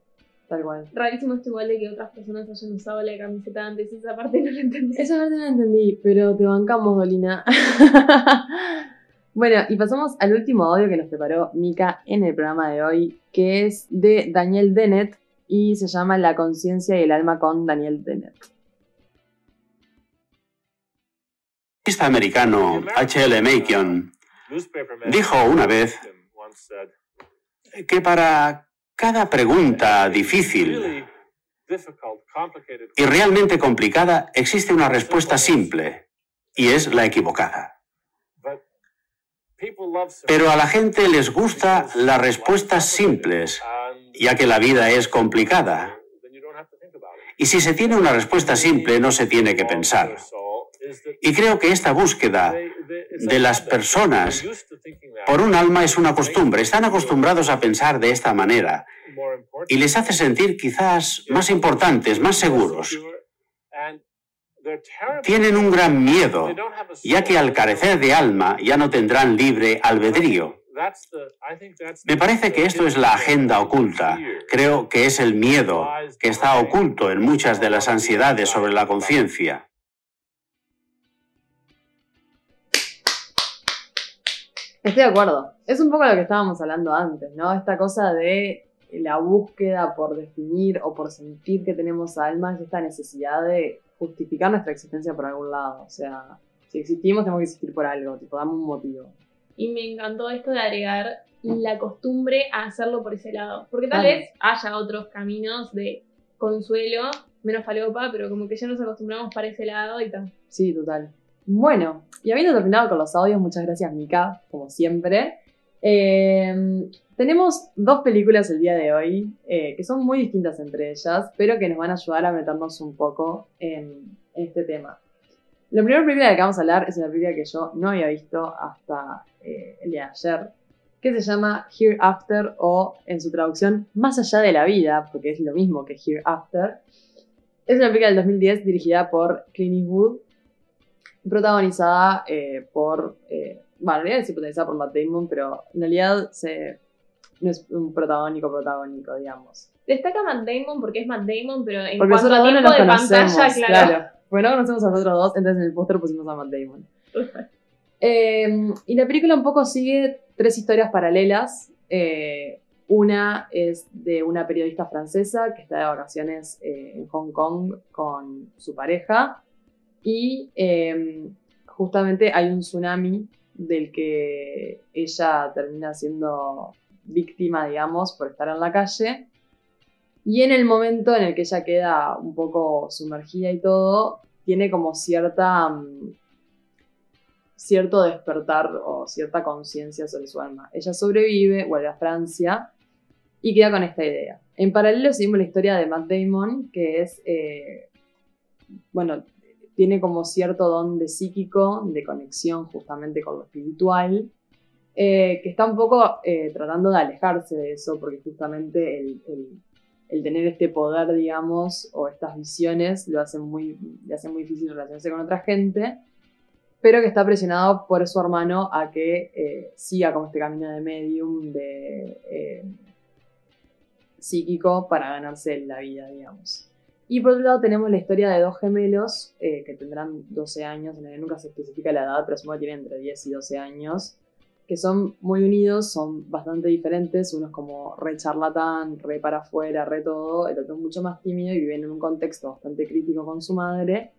S2: tal cual.
S1: Rarísimo esto igual de que otras personas hayan usado la camiseta antes, esa parte no la entendí.
S2: Esa parte no la entendí, pero te bancamos, Dolina. bueno, y pasamos al último audio que nos preparó Mika en el programa de hoy, que es de Daniel Dennett y se llama La conciencia y el alma con Daniel Dennett.
S7: periodista americano H.L. Macon
S8: dijo una vez
S7: que para cada pregunta difícil y realmente complicada existe una respuesta simple y es la equivocada. Pero a la gente les gusta las respuestas simples, ya que la vida es complicada. Y si se tiene una respuesta simple no se tiene que pensar. Y creo que esta búsqueda de las personas por un alma es una costumbre. Están acostumbrados a pensar de esta manera y les hace sentir quizás más importantes, más seguros. Tienen un gran miedo, ya que al carecer de alma ya no tendrán libre albedrío. Me parece que esto es la agenda oculta. Creo que es el miedo que está oculto en muchas de las ansiedades sobre la conciencia.
S2: Estoy de acuerdo. Es un poco lo que estábamos hablando antes, ¿no? Esta cosa de la búsqueda por definir o por sentir que tenemos almas y esta necesidad de justificar nuestra existencia por algún lado. O sea, si existimos tenemos que existir por algo, tipo, dame un motivo.
S1: Y me encantó esto de agregar la costumbre a hacerlo por ese lado. Porque tal vez haya otros caminos de consuelo, menos falopa, pero como que ya nos acostumbramos para ese lado y tal.
S2: Sí, total. Bueno, y habiendo terminado con los audios, muchas gracias Mika, como siempre. Eh, tenemos dos películas el día de hoy, eh, que son muy distintas entre ellas, pero que nos van a ayudar a meternos un poco en, este tema. La primera película de la que vamos a hablar es una película que yo no había visto hasta eh, el día de ayer, que se llama Hereafter o en su traducción Más allá de la vida, porque es lo mismo que Hereafter. Es una película del 2010 dirigida por Clint Eastwood, protagonizada eh, por, eh, bueno, en realidad es protagonizada por Matt Damon, pero en realidad se, no es un protagónico protagónico, digamos.
S1: Destaca Matt Damon porque es Matt Damon, pero en
S2: Porque
S1: cuanto
S2: nosotros
S1: a
S2: no
S1: tiempo
S2: nos
S1: de pantalla, claro.
S2: claro. Porque no conocemos a los otros dos, entonces en el póster pusimos a Matt Damon. Eh, y la película un poco sigue tres historias paralelas. Eh, una es de una periodista francesa que está de vacaciones eh, en Hong Kong con su pareja. Y eh, justamente hay un tsunami del que ella termina siendo víctima, digamos, por estar en la calle. Y en el momento en el que ella queda un poco sumergida y todo, tiene como cierta mm, cierto despertar o cierta conciencia sobre su alma. Ella sobrevive, vuelve a Francia y queda con esta idea. En paralelo seguimos la historia de Matt Damon, que es, eh, bueno, tiene como cierto don de psíquico, de conexión justamente con lo espiritual, eh, que está un poco eh, tratando de alejarse de eso, porque justamente el, tener este poder, digamos, o estas visiones, lo hace muy, le hace muy difícil relacionarse con otra gente, pero que está presionado por su hermano a que eh, siga como este camino de medium, de psíquico, para ganarse la vida, digamos. Y por otro lado tenemos la historia de dos gemelos que tendrán 12 años, nunca se especifica la edad, pero supongo que tienen entre 10 y 12 años, que son muy unidos, son bastante diferentes. Uno es como re charlatán, re para afuera, re todo. El otro es mucho más tímido y vive en un contexto bastante crítico con su madre.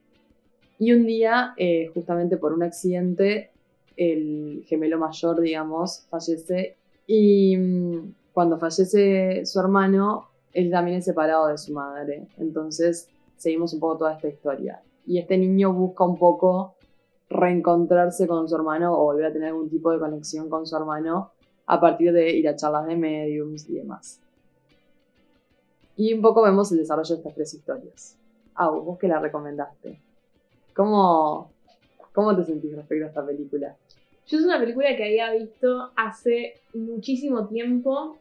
S2: Y un día, eh, justamente por un accidente, el gemelo mayor, digamos, fallece. Y mm, cuando fallece su hermano, él también es separado de su madre. Entonces, seguimos un poco toda esta historia. Y este niño busca un poco reencontrarse con su hermano o volver a tener algún tipo de conexión con su hermano a partir de ir a charlas de mediums y demás. Y un poco vemos el desarrollo de estas tres historias. Ah, vos que la recomendaste. ¿Cómo, ¿Cómo te sentís respecto a esta película?
S1: Yo es una película que había visto hace muchísimo tiempo.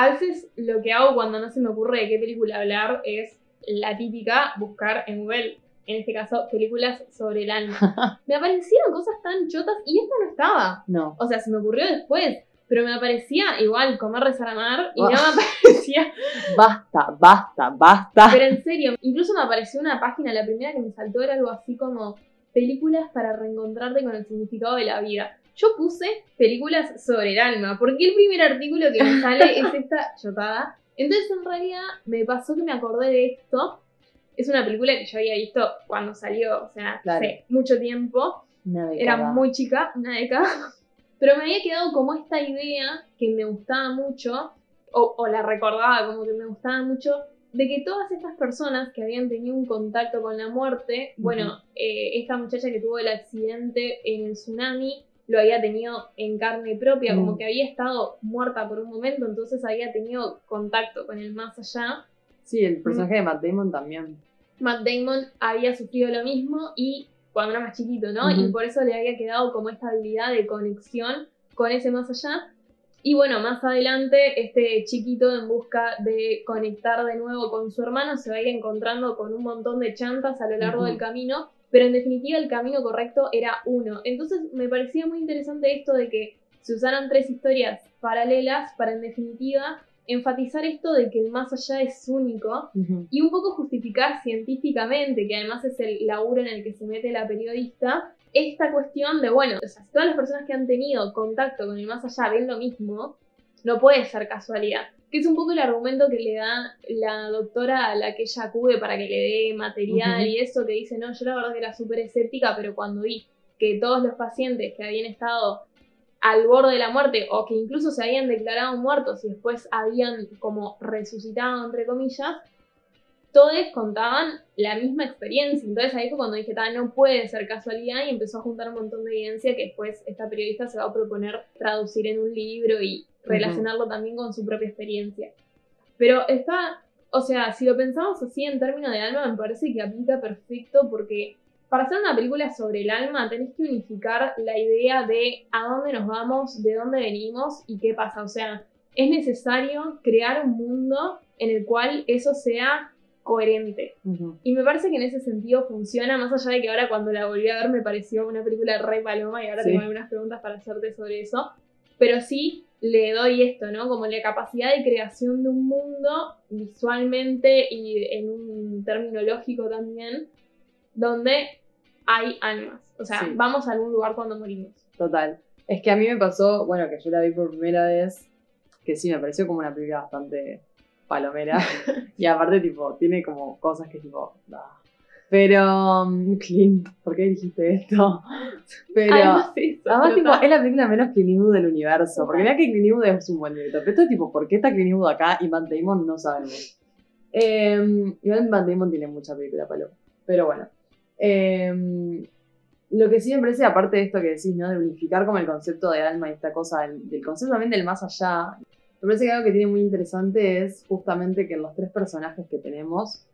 S1: A veces lo que hago cuando no se me ocurre de qué película hablar es la típica buscar en Google en este caso, películas sobre el alma. me aparecieron cosas tan chotas y esta no estaba.
S2: No.
S1: O sea, se me ocurrió después. Pero me aparecía igual comer, rezar, amar y no me aparecía.
S2: Basta, basta, basta.
S1: Pero en serio, incluso me apareció una página, la primera que me saltó era algo así como películas para reencontrarte con el significado de la vida. Yo puse películas sobre el alma, porque el primer artículo que me sale es esta chotada. Entonces, en realidad, me pasó que me acordé de esto es una película que yo había visto cuando salió, o sea, hace mucho tiempo. Era muy chica, una década. Pero me había quedado como esta idea que me gustaba mucho, o, la recordaba como que me gustaba mucho, de que todas estas personas que habían tenido un contacto con la muerte, bueno, eh, esta muchacha que tuvo el accidente en el tsunami, lo había tenido en carne propia, como mm. que había estado muerta por un momento, entonces había tenido contacto con el más allá.
S2: Sí, el personaje de Matt Damon también.
S1: Matt Damon había sufrido lo mismo y cuando era más chiquito, ¿no? Y por eso le había quedado como esta habilidad de conexión con ese más allá. Y bueno, más adelante, este chiquito en busca de conectar de nuevo con su hermano se va a ir encontrando con un montón de chantas a lo largo del camino, pero en definitiva el camino correcto era uno. Entonces me parecía muy interesante esto de que se usaran tres historias paralelas para en definitiva enfatizar esto de que el más allá es único y un poco justificar científicamente, que además es el laburo en el que se mete la periodista, esta cuestión de, bueno, o sea, si todas las personas que han tenido contacto con el más allá ven lo mismo, no puede ser casualidad. Que es un poco el argumento que le da la doctora a la que ella acude para que le dé material y eso, que dice, no, yo la verdad que era súper escéptica, pero cuando vi que todos los pacientes que habían estado al borde de la muerte o que incluso se habían declarado muertos y después habían como resucitado, entre comillas, todos contaban la misma experiencia. Entonces ahí fue cuando dije, no puede ser casualidad y empezó a juntar un montón de evidencia que después esta periodista se va a proponer traducir en un libro y relacionarlo también con su propia experiencia. Pero está, o sea, si lo pensamos así en términos de alma, me parece que aplica perfecto porque para hacer una película sobre el alma tenés que unificar la idea de a dónde nos vamos, de dónde venimos y qué pasa. O sea, es necesario crear un mundo en el cual eso sea coherente. Y me parece que en ese sentido funciona, más allá de que ahora cuando la volví a ver me pareció una película re paloma y ahora tengo algunas preguntas para hacerte sobre eso. Pero sí le doy esto, ¿no? Como la capacidad de creación de un mundo visualmente y en un término lógico también, donde hay almas. O sea, vamos a algún lugar cuando morimos.
S2: Total. Es que a mí me pasó, bueno, que yo la vi por primera vez, que sí, me pareció como una película bastante palomera. y aparte, tipo, tiene como cosas que tipo. Pero, um, Clint, ¿por qué dijiste esto? Pero, además, tipo, es la película menos Clint Eastwood del universo. Porque mira que Clint Eastwood es un buen director. Pero esto es tipo, ¿por qué está Clint Eastwood acá y Matt Damon? No sabemos. Eh, igual Matt Damon tiene mucha película, palo. Pero bueno. Em, lo que sí me parece, aparte de esto que decís, ¿no? De unificar como el concepto de alma y esta cosa del, del concepto también del más allá, me parece que algo que tiene muy interesante es justamente que los tres personajes que tenemos,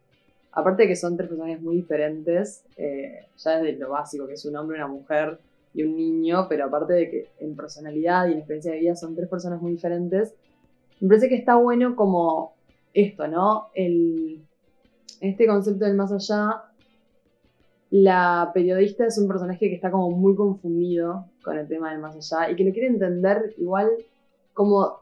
S2: aparte de que son tres personajes muy diferentes, eh, ya desde lo básico, que es un hombre, una mujer y un niño, pero aparte de que en personalidad y en experiencia de vida son tres personas muy diferentes, me parece que está bueno como esto, ¿no? El, este concepto del más allá, la periodista es un personaje que está como muy confundido con el tema del más allá y que lo quiere entender igual como,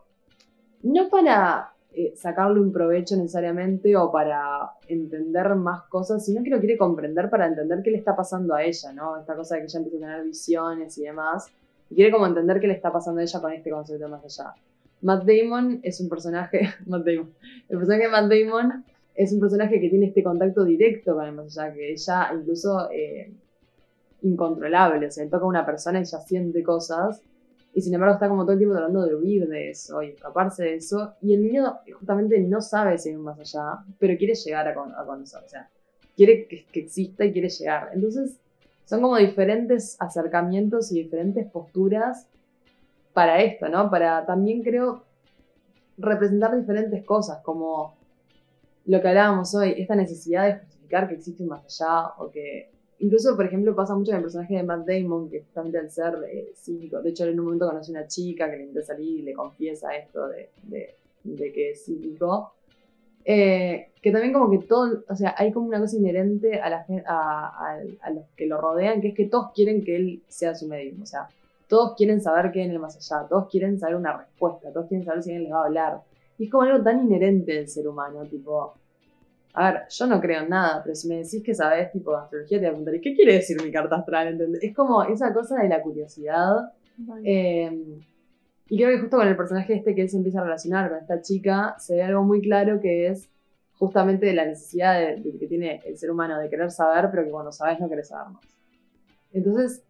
S2: no para eh, sacarle un provecho necesariamente o para entender más cosas, sino que lo quiere comprender para entender qué le está pasando a ella, ¿no? Esta cosa de que ella empieza a tener visiones y demás. Y quiere como entender qué le está pasando a ella con este concepto más allá. Matt Damon es un personaje, Matt Damon, el personaje de Matt Damon es un personaje que tiene este contacto directo con el más allá, que ella incluso eh, incontrolable, o sea, toca a una persona y ya siente cosas, y sin embargo está como todo el tiempo tratando de huir de eso y escaparse de eso, y el niño justamente no sabe si hay un más allá, pero quiere llegar a, con, a conocer, o sea, quiere que, que exista y quiere llegar. Entonces, son como diferentes acercamientos y diferentes posturas para esto, ¿no? Para también creo representar diferentes cosas, como lo que hablábamos hoy, esta necesidad de justificar que existe un más allá, o que incluso, por ejemplo, pasa mucho en el personaje de Matt Damon, que justamente al ser eh, cínico, de hecho en un momento conoce a una chica que le invita a salir y le confiesa esto de, que es cínico, eh, que también como que todo, o sea, hay como una cosa inherente a, la, a, a, a, los que lo rodean, que es que todos quieren que él sea su médico, o sea, todos quieren saber qué hay en el más allá, todos quieren saber una respuesta, todos quieren saber si alguien les va a hablar. Y es como algo tan inherente del ser humano, tipo, a ver, yo no creo en nada, pero si me decís que sabes tipo de astrología, te voy a preguntar, ¿qué quiere decir mi carta astral? ¿Entendés? Es como esa cosa de la curiosidad. Eh, y creo que justo con el personaje este que él se empieza a relacionar con esta chica, se ve algo muy claro que es justamente la necesidad de, de que tiene el ser humano de querer saber, pero que cuando sabes no querés saber más. Entonces,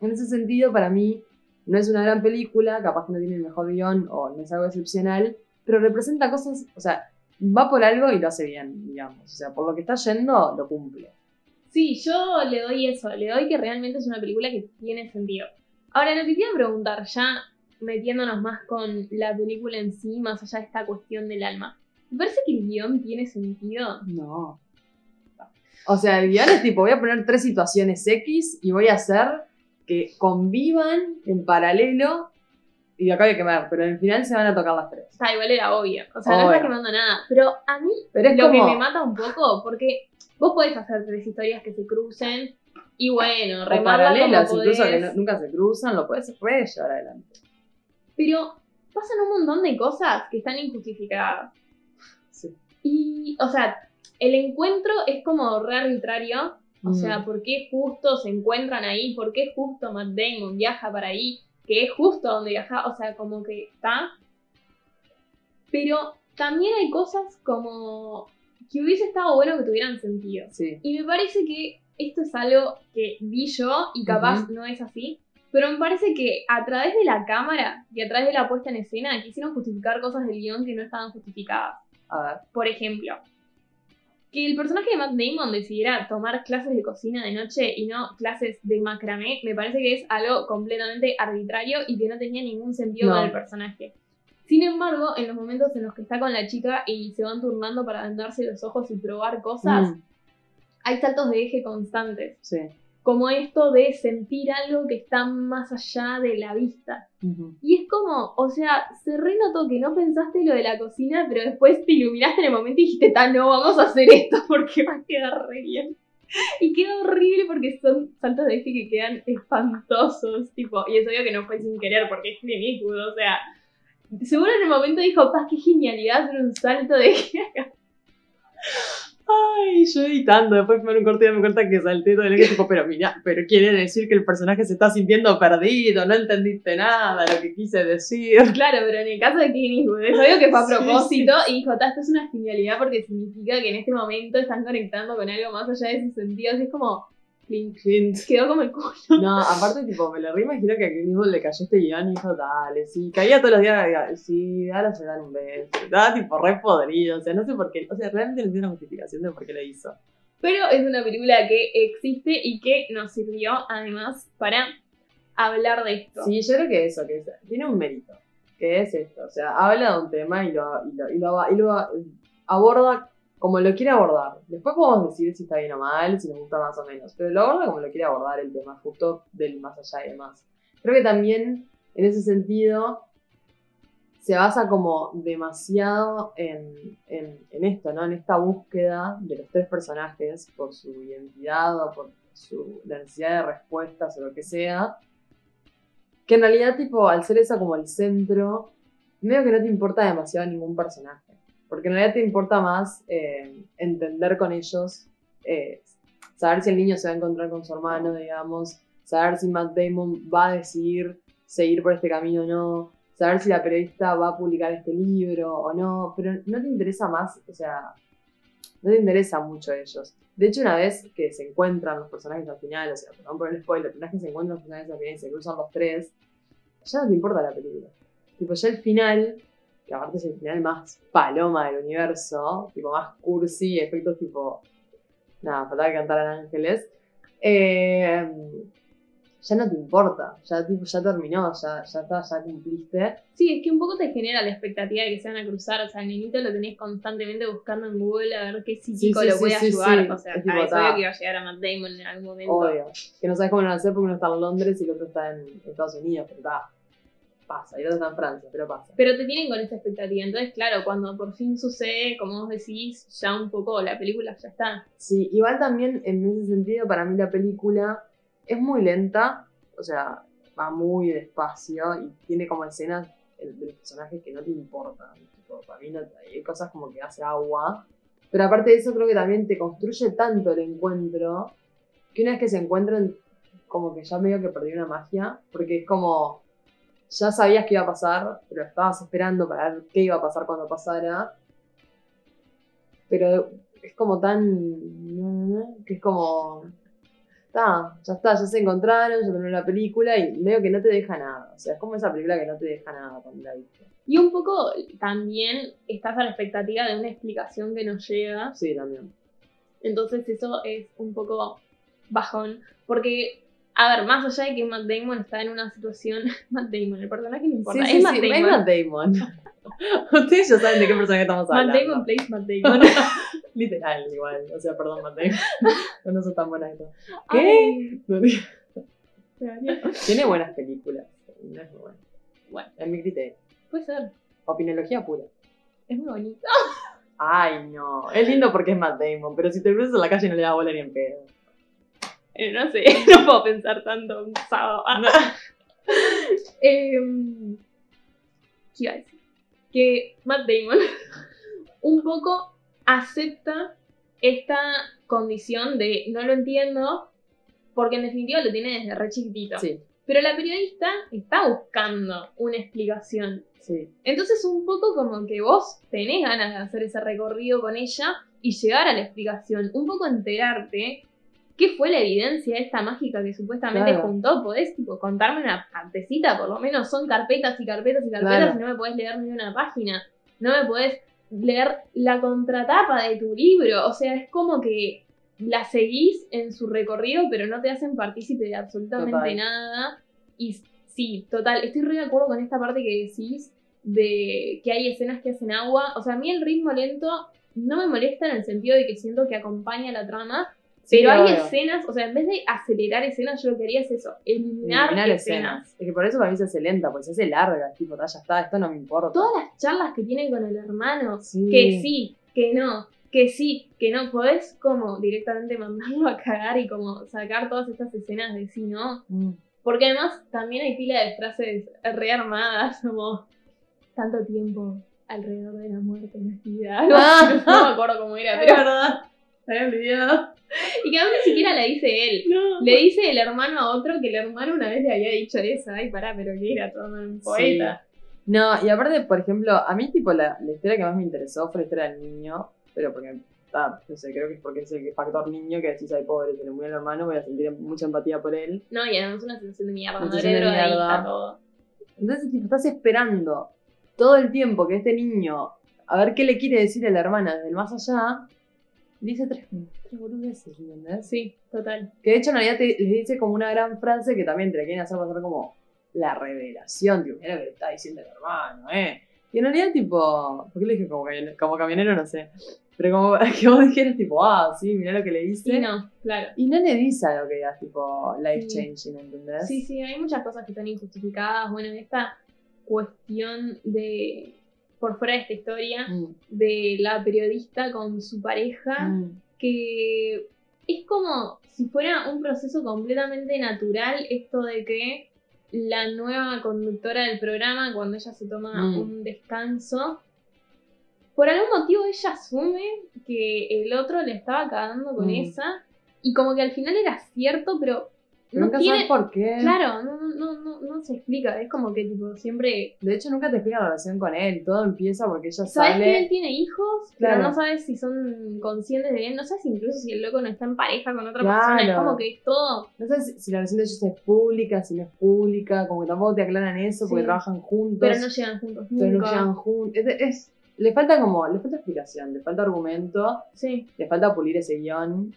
S2: en ese sentido, para mí, no es una gran película, capaz que no tiene el mejor guion o no es algo excepcional, pero representa cosas, o sea, va por algo y lo hace bien, digamos. O sea, por lo que está yendo, lo cumple.
S1: Sí, yo le doy eso, le doy que realmente es una película que tiene sentido. Ahora, lo que quería preguntar, ya metiéndonos más con la película en sí, más allá de esta cuestión del alma. ¿Me parece que el guion tiene sentido?
S2: No. O sea, el guion es tipo, voy a poner tres situaciones X y voy a hacer que convivan en paralelo y acá hay que ver, pero en final se van a tocar las tres.
S1: Está, igual era obvio. O sea, no está
S2: Obvio.
S1: quemando nada. Pero a mí
S2: Pero es
S1: lo
S2: como-
S1: que me mata un poco, porque vos podés hacer tres historias que se crucen y bueno,
S2: O
S1: remarlas
S2: paralelas,
S1: como
S2: incluso que
S1: podés.
S2: no- nunca se cruzan, lo puedes re llevar adelante.
S1: Pero pasan un montón de cosas que están injustificadas.
S2: Sí.
S1: Y, o sea, el encuentro es como re arbitrario. O
S2: Mm.
S1: sea, ¿por qué justo se encuentran ahí? ¿Por qué justo Matt Damon viaja para ahí? Que es justo donde viaja. O sea, como que está. Pero también hay cosas como que hubiese estado bueno que tuvieran sentido.
S2: Sí.
S1: Y me parece que esto es algo que vi yo y capaz no es así. Pero me parece que a través de la cámara y a través de la puesta en escena quisieron justificar cosas del guion que no estaban justificadas.
S2: A ver.
S1: Por ejemplo, que el personaje de Matt Damon decidiera tomar clases de cocina de noche y no clases de macramé, me parece que es algo completamente arbitrario y que no tenía ningún sentido
S2: No.
S1: con el personaje. Sin embargo, en los momentos en los que está con la chica y se van turnando para vendarse los ojos y probar cosas,
S2: Mm,
S1: hay saltos de eje constantes.
S2: sí.
S1: Como esto de sentir algo que está más allá de la vista. Y es como, o sea, se renotó que no pensaste lo de la cocina, pero después te iluminaste en el momento y dijiste, ta, no, vamos a hacer esto porque va a quedar re bien. Y queda horrible porque son saltos de eje que quedan espantosos, tipo, y es obvio que no fue sin querer porque es Eastwood, o sea, seguro en el momento dijo, pa, qué genialidad hacer un salto de eje acá.
S2: Ay, yo editando, después me un corte y me cuenta que salté todo el que tipo, pero mira, pero quiere decir que el personaje se está sintiendo perdido, no entendiste nada, lo que quise decir.
S1: Claro, pero en el caso de Clint Eastwood, es obvio que fue a
S2: Sí,
S1: propósito y dijo, esto es una genialidad porque significa que en este momento están conectando con algo más allá de sus sentidos. Y es como, Clint,
S2: Clint.
S1: quedó como el culo.
S2: No, aparte, tipo, me lo reimagino que a Clint Eastwood le cayó este guion y dijo, dale, sí, caía todos los días, diga, sí, dale se dan un beso. Estaba tipo re podrido, o sea, no sé por qué, o sea, realmente no tiene una justificación de por qué lo hizo.
S1: Pero es una película que existe y que nos sirvió además para hablar de esto.
S2: Sí, yo creo que eso, que es- tiene un mérito, que es esto, o sea, habla de un tema y lo, y lo, y lo- y lo aborda como lo quiere abordar. Después podemos decir si está bien o mal, si nos gusta más o menos, pero lo aborda como lo quiere abordar el tema, justo del más allá y demás. Creo que también, en ese sentido, se basa como demasiado en, esto, ¿no? En esta búsqueda de los tres personajes por su identidad o por su la necesidad de respuestas o lo que sea. Que en realidad, tipo, al ser esa como el centro, medio que no te importa demasiado ningún personaje. Porque en realidad te importa más eh, entender con ellos, eh, saber si el niño se va a encontrar con su hermano, digamos, saber si Matt Damon va a decidir seguir por este camino o no, saber si la periodista va a publicar este libro o no, pero no te interesa más, o sea, no te interesa mucho ellos. De hecho, una vez que se encuentran los personajes al final, o sea, perdón por el spoiler, una vez que se encuentran los personajes al final y se cruzan los tres, ya no te importa la película. Tipo, ya el final, que aparte es el final más paloma del universo, tipo más cursi, efectos tipo. Nada, faltaba que cantaran ángeles. eh, ya no te importa, ya, tipo, ya terminó, ya, ya está, ya cumpliste.
S1: Sí, es que un poco te genera la expectativa de que se van a cruzar. O sea, el niñito lo tenés constantemente buscando en Google a ver qué psíquico
S2: sí,
S1: lo
S2: sí,
S1: puede
S2: sí,
S1: ayudar. O sea,
S2: Es
S1: obvio que iba a llegar a Matt Damon en algún momento.
S2: Obvio. Que no sabes cómo lo van a hacer porque uno está en Londres y el otro está en Estados Unidos, pero está. Pasa, y otro está en Francia, pero pasa.
S1: Pero te tienen con esta expectativa. Entonces, claro, cuando por fin sucede, como vos decís, ya un poco la película ya está.
S2: Sí, igual también en ese sentido, para mí la película es muy lenta, o sea, va muy despacio y tiene como escenas de de los personajes que no te importan. Tipo, para mí no, hay cosas como que hace agua. Pero aparte de eso, creo que también te construye tanto el encuentro que una vez que se encuentran, como que ya medio que perdió una magia, porque es como. Ya sabías que iba a pasar, pero estabas esperando para ver qué iba a pasar cuando pasara. Pero es como tan. que es como. Está, ya está, ya se encontraron, ya terminó la película y medio que no te deja nada. O sea, es como esa película que no te deja nada cuando la viste.
S1: Y un poco también estás a la expectativa de una explicación que nos llega.
S2: Sí, también.
S1: Entonces eso es un poco bajón. Porque, a ver, más allá de que Matt Damon está en una situación... Matt Damon, el personaje no importa.
S2: Sí, sí,
S1: es Matt
S2: sí,
S1: Damon.
S2: es Matt Damon. Ustedes ya saben de qué personaje estamos
S1: Matt
S2: hablando.
S1: Damon plays Matt Damon.
S2: Literal, igual. O sea, perdón, Matt Damon. No, no sos tan buena esto.
S1: Ay,
S2: ¿Qué? Tiene buenas películas. No es muy buena.
S1: Bueno.
S2: En mi criterio.
S1: Puede ser.
S2: Opinología pura.
S1: Es muy bonito.
S2: Ay, no. Es lindo porque es Matt Damon, pero si te cruzas en la calle no le da bola ni en pedo.
S1: Eh, no sé, no puedo pensar tanto un sábado. ¿Qué iba a decir? Que Matt Damon un poco acepta esta condición de no lo entiendo, porque en definitiva lo tiene desde re chiquitito.
S2: Sí,
S1: Pero la periodista está buscando una explicación.
S2: sí.
S1: Entonces un poco como que vos tenés ganas de hacer ese recorrido con ella y llegar a la explicación, un poco enterarte qué fue la evidencia esta mágica que supuestamente
S2: Claro.
S1: juntó. Podés tipo contarme una partecita, por lo menos son carpetas y carpetas y carpetas
S2: Claro.
S1: y no me podés leer ni una página. No me podés leer la contratapa de tu libro. O sea, es como que la seguís en su recorrido, pero no te hacen partícipe de absolutamente
S2: Total.
S1: nada. Y sí, total, estoy re de acuerdo con esta parte que decís de que hay escenas que hacen agua. O sea, a mí el ritmo lento no me molesta en el sentido de que siento que acompaña la trama, Pero hay escenas, o sea, en vez de acelerar escenas, yo lo que haría es eso, eliminar,
S2: Eliminar
S1: escenas.
S2: escenas. Es que por eso para mí se hace lenta, porque se hace larga. Tipo, "Ta, ya está, esto no me importa.
S1: Todas las charlas que tiene con el hermano,
S2: Sí.
S1: que sí, que no, que sí, que no, podés como directamente mandarlo a cagar y como sacar todas estas escenas de sí, ¿no?
S2: Mm.
S1: Porque además también hay pila de frases rearmadas como tanto tiempo alrededor de la muerte en esta vida. Algo así, no me acuerdo cómo era,
S2: Es
S1: pero.
S2: verdad. Se había olvidado.
S1: Y que aún ni siquiera la dice él.
S2: No.
S1: Le dice el hermano a otro que el hermano una vez le había dicho eso. Ay, pará, pero que era todo un poeta.
S2: No, y aparte, por ejemplo, a mí, tipo, la, la historia que más me interesó fue la historia del niño, pero porque, ah, no sé, creo que es porque es el factor niño que decís, ay, pobre, se le murió el hermano, voy a sentir mucha empatía por él.
S1: No, y además una sensación de mierda,
S2: Una
S1: madre
S2: sensación de mierda.
S1: todo.
S2: Entonces, tipo, estás esperando todo el tiempo que este niño, a ver qué le quiere decir a la hermana desde el más allá, dice tres, tres boludeces, ¿entendés?
S1: Sí, total.
S2: Que de hecho en realidad te- les dice como una gran frase que también te la quieren hacer pasar como la revelación, tipo, mira lo que le está diciendo el hermano, ¿eh? Y en realidad, tipo, ¿por qué le dije como camionero? Como camionero no sé. Pero como que vos dijeras, tipo, ah, sí, mira lo que le dice.
S1: Sí, no, claro.
S2: Y no le dice algo que digas, tipo, life changing, ¿entendés?
S1: Sí, sí, hay muchas cosas que están injustificadas. Bueno, esta cuestión de, por fuera de esta historia,
S2: Mm,
S1: de la periodista con su pareja,
S2: mm,
S1: que es como si fuera un proceso completamente natural esto de que la nueva conductora del programa, cuando ella se toma
S2: Mm.
S1: un descanso, por algún motivo ella asume que el otro le estaba cagando con esa y como que al final era cierto, Pero no
S2: nunca
S1: tiene...
S2: sabes por qué.
S1: Claro, no, no, no, no, no se explica, es como que tipo siempre...
S2: De hecho, nunca te explica la relación con él. Todo empieza porque ella
S1: Sabes que él
S2: sale.
S1: tiene hijos,
S2: Claro.
S1: pero no sabes si son conscientes de él, no sabes incluso si el loco no está en pareja con otra
S2: Claro.
S1: persona, es como que es todo...
S2: No sabes si, si la relación de ellos es pública, si no es pública, como que tampoco te aclaran eso porque
S1: Sí.
S2: trabajan juntos.
S1: Pero no llegan juntos
S2: pero no llegan juntos. Es, es- le falta como, le falta explicación, le falta argumento,
S1: Sí,
S2: le falta pulir ese guion.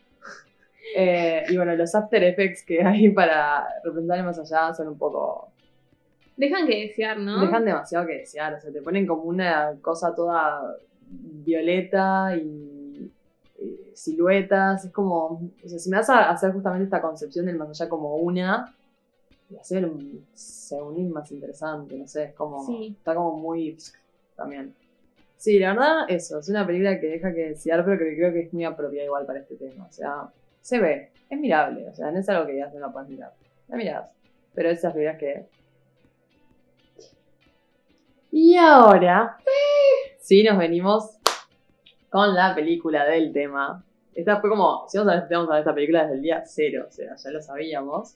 S2: Eh, y bueno, los after effects que hay para representar el más allá son un poco.
S1: dejan que desear, ¿no?
S2: dejan demasiado que desear. O sea, te ponen como una cosa toda violeta y, y siluetas. Es como. O sea, si me vas a hacer justamente esta concepción del más allá como una. Y hacer un Seunin más interesante, no sé, es como.
S1: Sí.
S2: Está como muy. También. Sí, la verdad, eso. Es una película que deja que desear, pero que creo que es muy apropiada igual para este tema. O sea, se ve, es mirable. O sea, no es algo que ya no la puedes mirar. La mirás. Pero esas películas que. Y ahora. Sí, nos venimos con la película del tema. Esta fue como. Si vamos a ver, vamos esta película desde el día cero. O sea, ya lo sabíamos.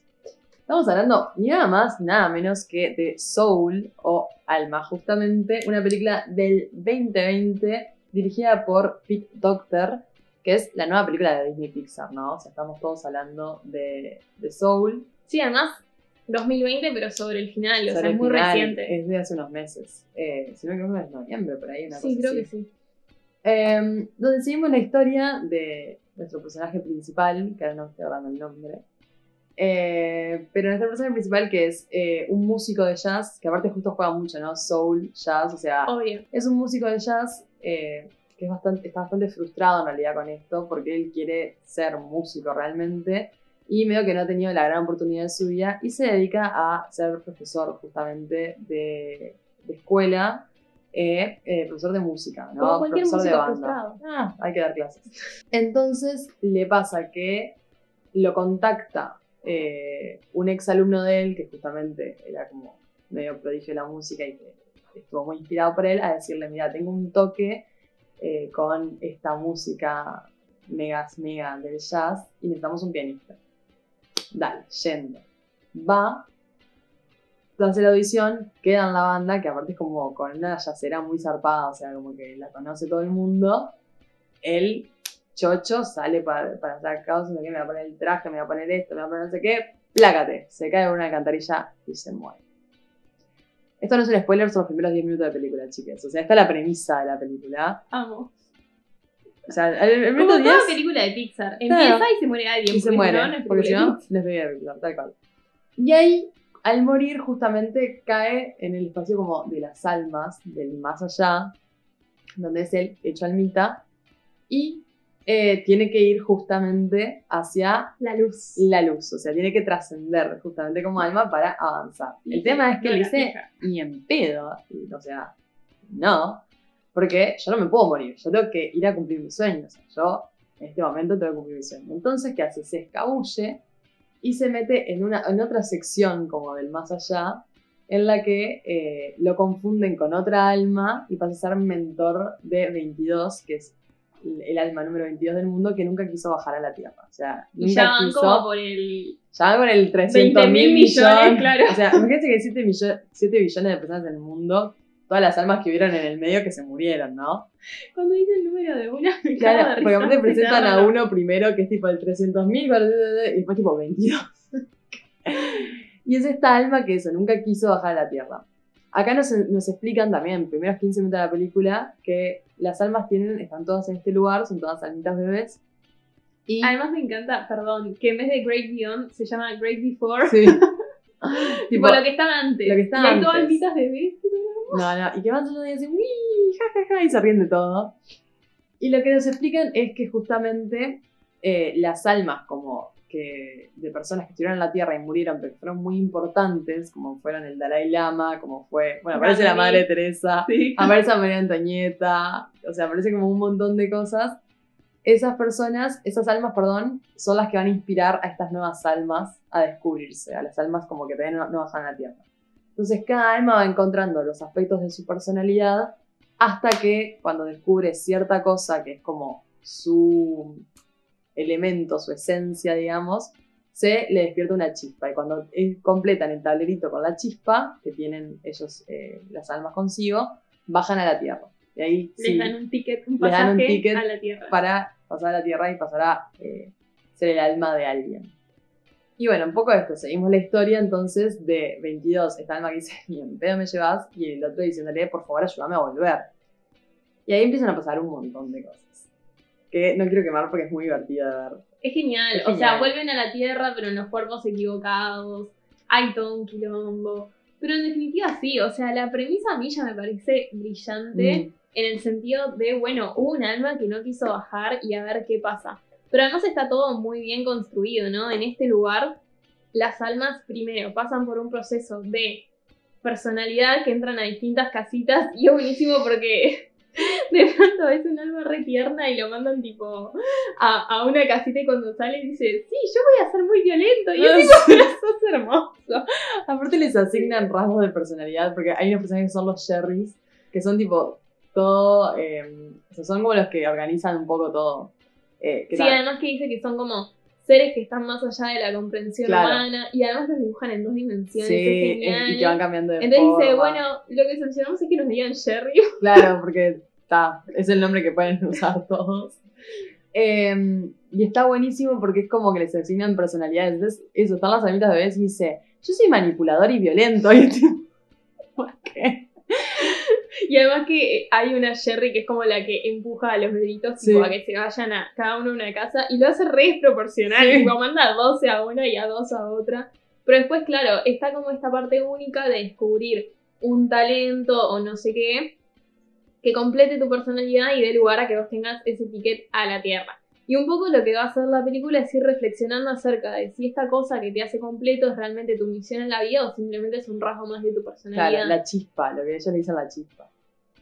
S2: Estamos hablando ni nada más, nada menos que de Soul o Alma, justamente una película del 2020 dirigida por Pete Docter, que es la nueva película de Disney Pixar, ¿no? O sea, estamos todos hablando de, de Soul.
S1: Sí, además, 2020, pero sobre el final, o sea, es muy
S2: final,
S1: reciente.
S2: Es de hace unos meses. Eh, si no me equivoco, es noviembre, por ahí, una
S1: sí,
S2: cosa
S1: creo
S2: así.
S1: que sí.
S2: Eh, donde seguimos la historia de nuestro personaje principal, que ahora no estoy acordando el nombre. Eh, pero nuestro personaje principal, que es eh, un músico de jazz, que aparte justo juega mucho, ¿no? Soul, jazz, o sea,
S1: Obvio.
S2: es un músico de jazz eh, que es bastante, está bastante frustrado en realidad con esto, porque él quiere ser músico realmente, y medio que no ha tenido la gran oportunidad de su vida, y se dedica a ser profesor justamente de, de escuela, eh, eh, profesor de música, ¿no?
S1: Como cualquier
S2: profesor de banda. Ah, hay que dar clases. Entonces le pasa que lo contacta eh, un ex alumno de él, que justamente era como medio prodigio de la música y que estuvo muy inspirado por él, a decirle, mira, tengo un toque eh, con esta música megas mega del jazz y necesitamos un pianista. Dale, yendo. Va, hace la audición, queda en la banda, que aparte es como con una yacera muy zarpada, o sea, como que la conoce todo el mundo. Él, chocho, sale para, para hacer no sé qué, me va a poner el traje, me va a poner esto, me va a poner no sé qué, plácate, se cae en una alcantarilla y se muere. Esto no es un spoiler, son los primeros 10 minutos de película, chicas. O sea, esta es la premisa de la película.
S1: Amo.
S2: O sea, el, el
S1: Como
S2: minuto 10
S1: toda película de Pixar. Empieza y se muere alguien.
S2: y se muere,
S1: no, no es
S2: porque si no,
S1: Pixar.
S2: no es película de Pixar, tal cual. Y ahí, al morir, justamente cae en el espacio como de las almas, del más allá, donde es el hecho almita, y eh, tiene que ir justamente hacia
S1: La luz.
S2: la luz, o sea, tiene que trascender justamente como alma para avanzar. El tema es que
S1: No
S2: le dice, ni en pedo, y, o sea, no, porque yo no me puedo morir, yo tengo que ir a cumplir mis sueños, yo en este momento tengo que cumplir mi sueño. Entonces, ¿qué hace? Se escabulle y se mete en, una, en otra sección como del más allá, en la que eh, lo confunden con otra alma y pasa a ser mentor de 22, que es el- alma número 22 del mundo que nunca quiso bajar a la Tierra. O sea,
S1: Y
S2: nunca
S1: ya van
S2: quiso...
S1: como por el.
S2: Ya van con el 300
S1: 20.000
S2: mil
S1: millones,
S2: millones.
S1: claro.
S2: O sea, imagínense que hay 7, millo- 7 billones de personas en el mundo, todas las almas que hubieron en el medio que se murieron, ¿no?
S1: Cuando dice el número de una, me de
S2: Claro,
S1: risa,
S2: porque aparte
S1: me
S2: presentan a
S1: de-
S2: uno primero que es tipo el 300 mil y después tipo 22. y es esta alma que eso, nunca quiso bajar a la Tierra. Acá nos, nos explican también, primeros 15 minutos de la película, que las almas tienen, están todas en este lugar, son todas almitas bebés. Y
S1: Además me encanta, perdón, que en vez de Great Beyond se llama Great Before.
S2: sí.
S1: tipo lo que estaba antes.
S2: lo que estaba
S1: y hay todas
S2: antes.
S1: almitas bebés.
S2: No, no, y que van saliendo y dicen, ¡Uy! Ja, ja, ja, y se ríen de todo. Y lo que nos explican es que justamente eh, las almas como que de personas que estuvieron en la Tierra y murieron, pero que fueron muy importantes, como fueron el Dalai Lama, como fue, bueno, aparece la. Madre Teresa,
S1: Sí.
S2: aparece María Antonieta, o sea, aparece como un montón de cosas. Esas personas, esas almas, perdón, son las que van a inspirar a estas nuevas almas a descubrirse, a las almas como que todavía no, no bajan a la Tierra. Entonces cada alma va encontrando los aspectos de su personalidad hasta que cuando descubre cierta cosa que es como su elemento, su esencia, digamos, se le despierta una chispa. Y cuando completan el tablerito con la chispa, que tienen ellos, eh, las almas consigo, bajan a la Tierra. Y ahí
S1: Les
S2: sí,
S1: dan un ticket, un
S2: dan
S1: pasaje
S2: un ticket
S1: a la Tierra.
S2: para pasar a la Tierra y pasar a eh, ser el alma de alguien. Y bueno, un poco esto, seguimos la historia entonces de 22, esta alma que dice, bien, pedo me llevas, y el otro diciéndole, por favor, ayúdame a volver. Y ahí empiezan a pasar un montón de cosas. Que no quiero quemar porque es muy divertido de ver.
S1: Es genial.
S2: Es
S1: O sea, vuelven a la Tierra, pero en los cuerpos equivocados. Hay todo un quilombo. Pero en definitiva sí, o sea, la premisa a mí ya me parece brillante
S2: Mm.
S1: en el sentido de, bueno, hubo un alma que no quiso bajar y a ver qué pasa. Pero además está todo muy bien construido, ¿no? En este lugar, las almas primero pasan por un proceso de personalidad que entran a distintas casitas y es buenísimo porque de pronto ves un alma re tierna y lo mandan tipo a, a una casita y cuando sale dice, sí, yo voy a ser muy violento y es tipo, pero sos hermoso.
S2: Aparte les asignan rasgos de personalidad, porque hay unos personajes que son los Sherrys, que son tipo todo, eh, o sea, son como los que organizan un poco todo. Eh, que
S1: Sí,
S2: tal-
S1: además que dice que son como seres que están más allá de la comprensión
S2: Claro.
S1: humana y además los dibujan en dos dimensiones,
S2: sí,
S1: es
S2: es-
S1: genial.
S2: y que van cambiando de
S1: Entonces dice, bueno, lo que solucionamos es que nos digan Sherry.
S2: Claro, porque está, es el nombre que pueden usar todos. Eh, y está buenísimo porque es como que les asignan personalidades. Entonces, eso, están las almitas bebés y dice, yo soy manipulador y violento. Y es tipo, ¿por qué?
S1: Y además que hay una Sherry que es como la que empuja a los bebitos
S2: Sí.
S1: a que se vayan a cada uno a una casa y lo hace re desproporcional.
S2: Sí.
S1: Tipo, manda a 12 a una y a 2 a otra. Pero después, claro, está como esta parte única de descubrir un talento o no sé qué que complete tu personalidad y dé lugar a que vos tengas ese ticket a la tierra. Y un poco lo que va a hacer la película es ir reflexionando acerca de si esta cosa que te hace completo es realmente tu misión en la vida o simplemente es un rasgo más de tu personalidad.
S2: Claro, la chispa, lo que ellos le dicen la chispa.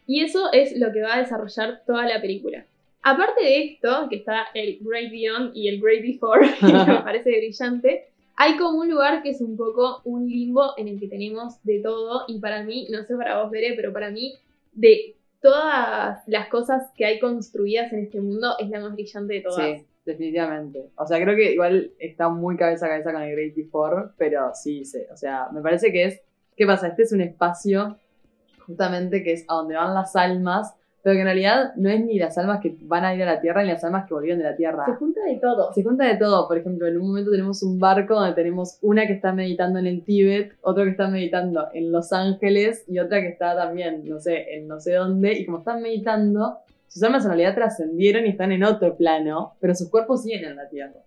S1: Y eso es lo que va a desarrollar toda la película. Aparte de esto, que está el Great Beyond y el Great Before, que me parece brillante, hay como un lugar que es un poco un limbo en el que tenemos de todo. Y para mí, no sé para vos, Veré, pero para mí, de todas las cosas que hay construidas en este mundo, es la más brillante de todas.
S2: Sí, definitivamente. O sea, creo que igual está muy cabeza a cabeza con el Great Before, pero sí, sí. O sea, me parece que es. ¿Qué pasa? Este es un espacio justamente que es a donde van las almas, pero que en realidad no es ni las almas que van a ir a la Tierra ni las almas que volvieron de la Tierra.
S1: Se junta de todo.
S2: Se junta de todo, por ejemplo, en un momento tenemos un barco donde tenemos una que está meditando en el Tíbet, otro que está meditando en Los Ángeles y otra que está también, no sé, en no sé dónde, y como están meditando, sus almas en realidad trascendieron y están en otro plano, pero sus cuerpos siguen en la Tierra.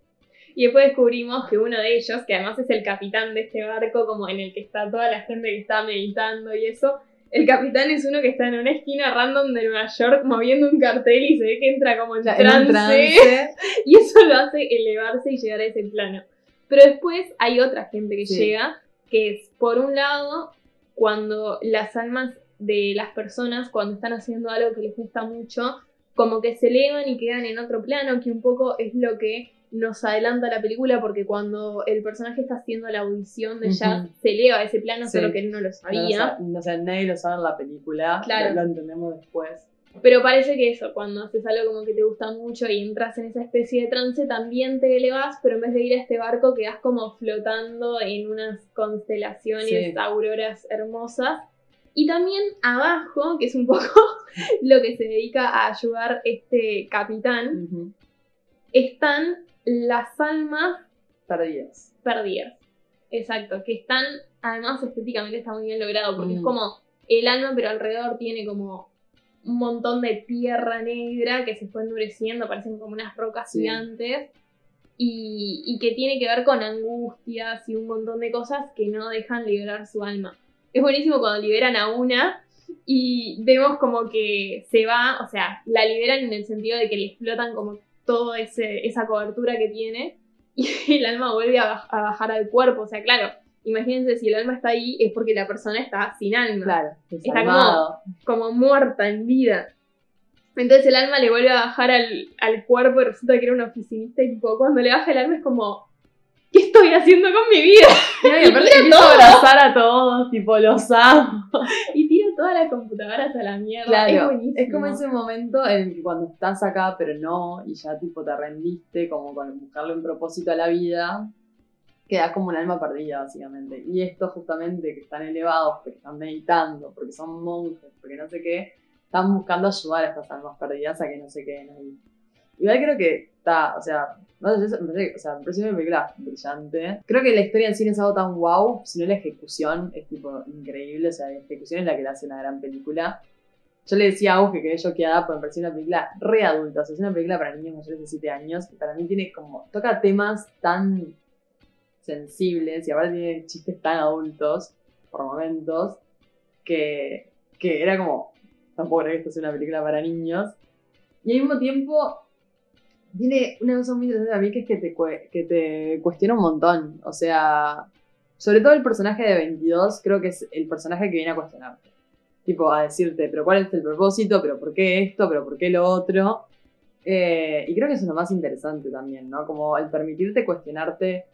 S1: Y después descubrimos que uno de ellos, que además es el capitán de este barco, como en el que está toda la gente que está meditando y eso, el capitán es uno que está en una esquina random de Nueva York moviendo un cartel y se ve que entra como en trance,
S2: trance.
S1: y eso lo hace elevarse y llegar a ese plano. Pero después hay otra gente que
S2: Sí.
S1: llega, que es, por un lado, cuando las almas de las personas, cuando están haciendo algo que les gusta mucho, como que se elevan y quedan en otro plano, que un poco es lo que nos adelanta la película, porque cuando el personaje está haciendo la audición de
S2: Ujú.
S1: jazz, se eleva a ese plano,
S2: Sí.
S1: solo que él no lo
S2: No
S1: sabía.
S2: sa- o sea, nadie lo sabe en la película,
S1: Claro.
S2: lo, entendemos después.
S1: Pero parece que eso, cuando haces algo como que te gusta mucho y entras en esa especie de trance, también te elevas, pero en vez de ir a este barco quedas como flotando en unas constelaciones,
S2: Sí.
S1: auroras hermosas. Y también abajo, que es un poco lo que se dedica a ayudar este capitán, están las almas
S2: Perdidas.
S1: perdidas. Exacto, que están, además estéticamente está muy bien logrado, porque es
S2: Mm.
S1: como el alma, pero alrededor tiene como un montón de tierra negra que se fue endureciendo, parecen como unas rocas
S2: Sí.
S1: gigantes. Y, y que tiene que ver con angustias y un montón de cosas que no dejan liberar su alma. Es buenísimo cuando liberan a una y vemos como que se va, o sea, la liberan en el sentido de que le explotan como toda esa cobertura que tiene y el alma vuelve a, baj- a bajar al cuerpo. O sea, claro, imagínense si el alma está ahí es porque la persona está sin alma
S2: Claro,
S1: Está
S2: desarmado.
S1: como muerta en vida. Entonces el alma le vuelve a bajar al, al cuerpo y resulta que era un oficinista y tipo, cuando le baja el alma es como, ¿qué estoy haciendo con mi vida?
S2: No, y aparte
S1: tira
S2: empieza a abrazar a todos, tipo, los amo.
S1: Y todas las computadoras a la mierda. es
S2: Claro,
S1: buenísimo.
S2: es como ese momento en cuando estás acá, pero no, y ya tipo te rendiste, como con buscarle un propósito a la vida, quedas como un alma perdida, básicamente. Y esto justamente que están elevados, porque están meditando, porque son monjes, porque no sé qué, están buscando ayudar a estas almas perdidas a que no se queden ahí. Igual creo que está, o sea, de eso, me parece, o me parece una película brillante. Creo que la historia en sí no es algo tan wow, sino la ejecución es tipo increíble, o sea, la ejecución es la que le hace una gran película. Yo le decía a Agus que quedé choqueada porque me pareció una película re adulta, o sea, es una película para niños mayores de 7 años, y para mí tiene como, toca temas tan sensibles y aparte tiene chistes tan adultos, por momentos, que, que era como, tampoco creo que esto sea una película para niños. Y al mismo tiempo, tiene una cosa muy interesante a mí que es que te, que te cuestiona un montón. O sea, sobre todo el personaje de 22, creo que es el personaje que viene a cuestionarte. Tipo, a decirte, pero cuál es el propósito, pero por qué esto, pero por qué lo otro. Eh, y creo que eso es lo más interesante también, ¿no? Como el permitirte cuestionarte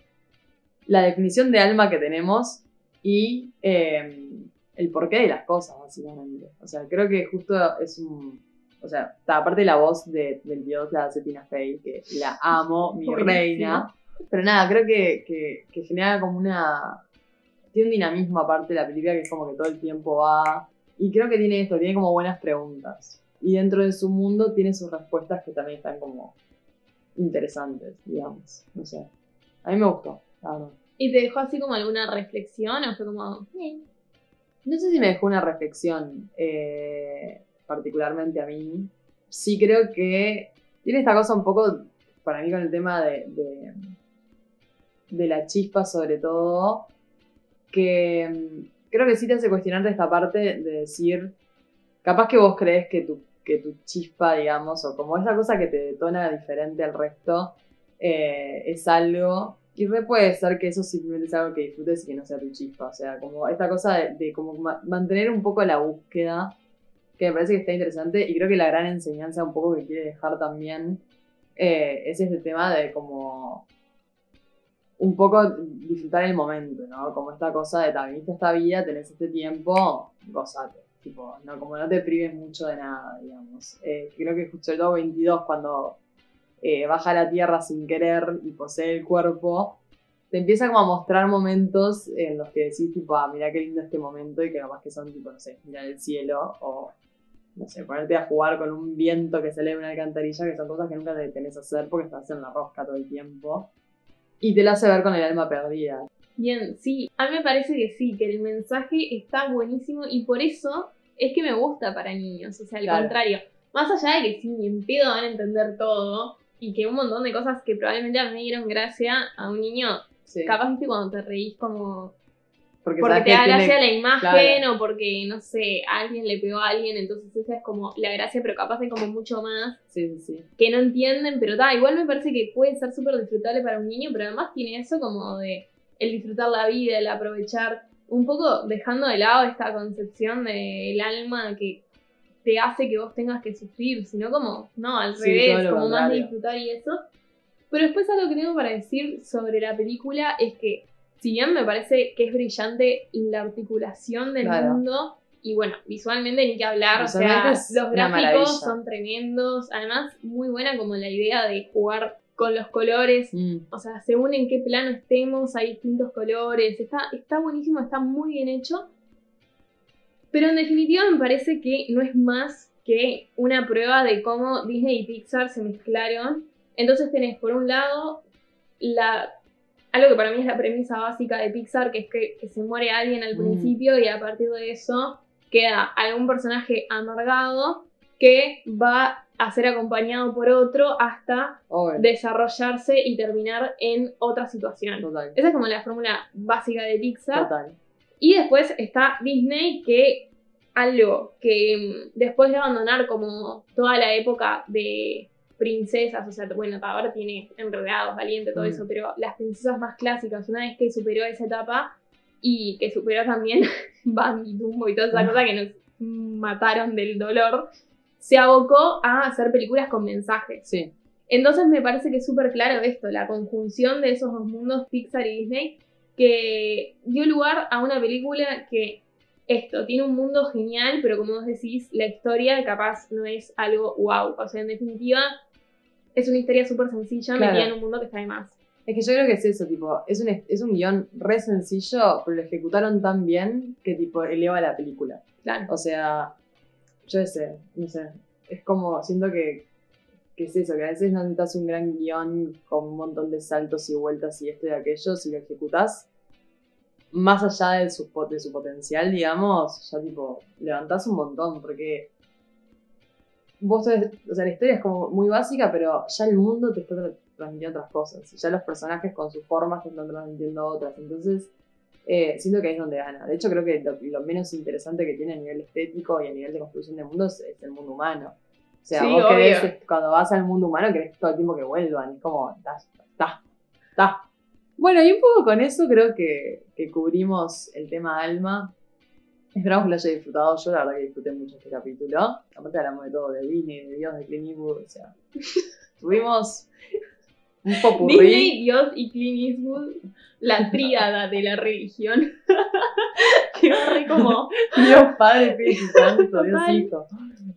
S2: la definición de alma que tenemos y eh, el porqué de las cosas, básicamente. O sea, creo que justo es un. O sea, está, aparte la voz de, del dios la hace Tina Fey, que la amo, mi
S1: Buenísimo.
S2: reina. Pero nada, creo que, que, que genera como una. Tiene un dinamismo aparte de la película que es como que todo el tiempo va. Y creo que tiene esto, tiene como buenas preguntas. Y dentro de su mundo tiene sus respuestas que también están como interesantes, digamos. No sé. A mí me gustó, la verdad.
S1: ¿Y te dejó así como alguna reflexión o fue como... "Eh"?
S2: No sé si me dejó una reflexión, eh, particularmente a mí. Sí creo que tiene esta cosa un poco, para mí, con el tema de, de, la chispa, sobre todo, que mm, creo que sí te hace cuestionarte esta parte de decir, capaz que vos crees que tu, que tu chispa, digamos, o como esa cosa que te detona diferente al resto, eh, es algo. Y puede ser que eso simplemente es algo que disfrutes y que no sea tu chispa. O sea, como esta cosa de, como ma- mantener un poco la búsqueda, que me parece que está interesante. Y creo que la gran enseñanza un poco que quiere dejar también eh, es este tema de como un poco disfrutar el momento, ¿no? Como esta cosa de, "Ta, viniste a esta vida, tenés este tiempo, gozate. Tipo, no, como no te prives mucho de nada, digamos. Eh, creo que justo el 22, cuando eh, baja a la tierra sin querer y posee el cuerpo, te empieza como a mostrar momentos en los que decís, tipo, ah, mira qué lindo este momento y que capaz que son, tipo, no sé, mirar el cielo o, no sé, ponerte a jugar con un viento que sale de una alcantarilla, que son cosas que nunca te tenés a hacer porque estás en la rosca todo el tiempo. Y te la hace ver con el alma perdida.
S1: Bien, sí, a mí me parece que sí, que el mensaje está buenísimo y por eso es que me gusta para niños, o sea, al
S2: Claro.
S1: contrario, más allá de que sí, ni en pedo van a entender todo y que un montón de cosas que probablemente a mí me dieron gracia a un niño,
S2: Sí.
S1: capaz viste cuando te reís como
S2: porque,
S1: te da
S2: tiene-
S1: gracia la imagen
S2: claro.
S1: o porque, no sé, alguien le pegó a alguien, entonces esa es como la gracia, pero capaz hay como mucho más
S2: Sí, sí, sí.
S1: que no entienden, pero da, igual me parece que puede ser súper disfrutable para un niño, pero además tiene eso como de el disfrutar la vida, el aprovechar, un poco dejando de lado esta concepción del alma que te hace que vos tengas que sufrir, sino como, no, al revés, como más de disfrutar y eso. Pero después algo que tengo para decir sobre la película es que, si bien me parece que es brillante la articulación del
S2: Claro.
S1: mundo, y bueno, visualmente ni que hablar, o sea, los gráficos son tremendos, además muy buena como la idea de jugar con los colores,
S2: Mm.
S1: o sea, según en qué plano estemos, hay distintos colores, está, está buenísimo, está muy bien hecho, pero en definitiva me parece que no es más que una prueba de cómo Disney y Pixar se mezclaron. Entonces tenés por un lado la algo que para mí es la premisa básica de Pixar, que es que, que se muere alguien al
S2: Mm.
S1: principio y a partir de eso queda algún personaje amargado que va a ser acompañado por otro hasta
S2: Obvio.
S1: desarrollarse y terminar en otra situación.
S2: Total.
S1: Esa es como la fórmula básica de Pixar.
S2: Total.
S1: Y después está Disney, que algo que mm, después de abandonar como toda la época de princesas, o sea, bueno, ahora tiene enredados, valiente, todo
S2: Mm.
S1: eso, pero las princesas más clásicas, una vez que superó esa etapa y que superó también Bambi, Dumbo y toda esa
S2: Ah.
S1: cosa que nos mataron del dolor, se abocó a hacer películas con mensajes.
S2: Sí.
S1: Entonces me parece que es súper claro esto, la conjunción de esos dos mundos, Pixar y Disney, que dio lugar a una película que esto, tiene un mundo genial, pero como vos decís, la historia capaz no es algo wow. O sea, en definitiva, es una historia súper sencilla
S2: Claro.
S1: metida en un mundo que está de más.
S2: Es que yo creo que es eso, tipo, es un, es un guion re sencillo, pero lo ejecutaron tan bien que tipo eleva la película.
S1: Claro.
S2: O sea, yo sé, no sé. Es como, siento que, que es eso, que a veces no necesitas un gran guion con un montón de saltos y vueltas y esto y aquello, si lo ejecutás más allá de su, de su potencial, digamos, ya tipo, levantás un montón, porque vos, o sea, la historia es como muy básica, pero ya el mundo te está tra- transmitiendo otras cosas, ya los personajes con sus formas te están transmitiendo otras, entonces eh, siento que ahí es donde gana. De hecho, creo que lo, lo menos interesante que tiene a nivel estético y a nivel de construcción de mundo es, el mundo humano. O sea,
S1: Sí,
S2: vos querés, cuando vas al mundo humano, querés todo el tiempo que vuelvan. Es como, está, está, está. Bueno, y un poco con eso creo que, que cubrimos el tema alma. Esperamos que lo haya disfrutado. Yo la verdad que disfruté mucho este capítulo. Aparte hablamos de todo, de Disney, de Dios, de Clint Eastwood. O sea, tuvimos un popurrí.
S1: Disney, Dios y Clint Eastwood, la tríada de la religión. va re como.
S2: Dios Padre, Espíritu Santo, Dios. Hijo.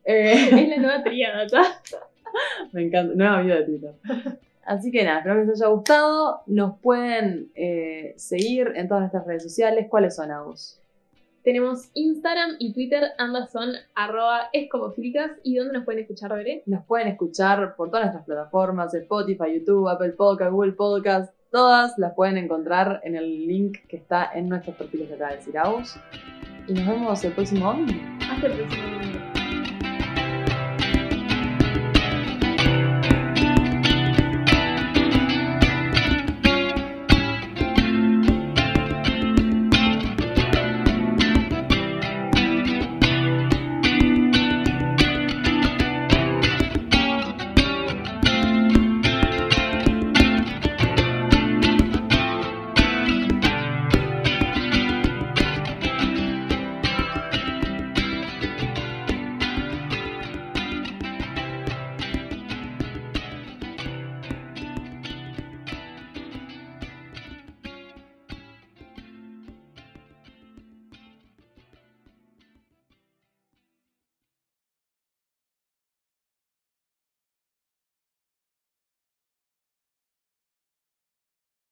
S2: Eh,
S1: Es la nueva tríada, ¿tá?
S2: me encanta, nueva vida de Twitter. Así que nada, espero que les haya gustado. Nos pueden eh, seguir en todas nuestras redes sociales. ¿Cuáles son, Agus?
S1: Tenemos Instagram y Twitter, ambas son arroba. ¿Y dónde nos pueden escuchar, Veré?
S2: Nos pueden escuchar por todas nuestras plataformas, Spotify, YouTube, Apple Podcast, Google Podcast. Todas las pueden encontrar en el link que está en nuestros perfiles de acá de Ciraus. Y nos vemos el próximo domingo.
S1: Hasta el próximo.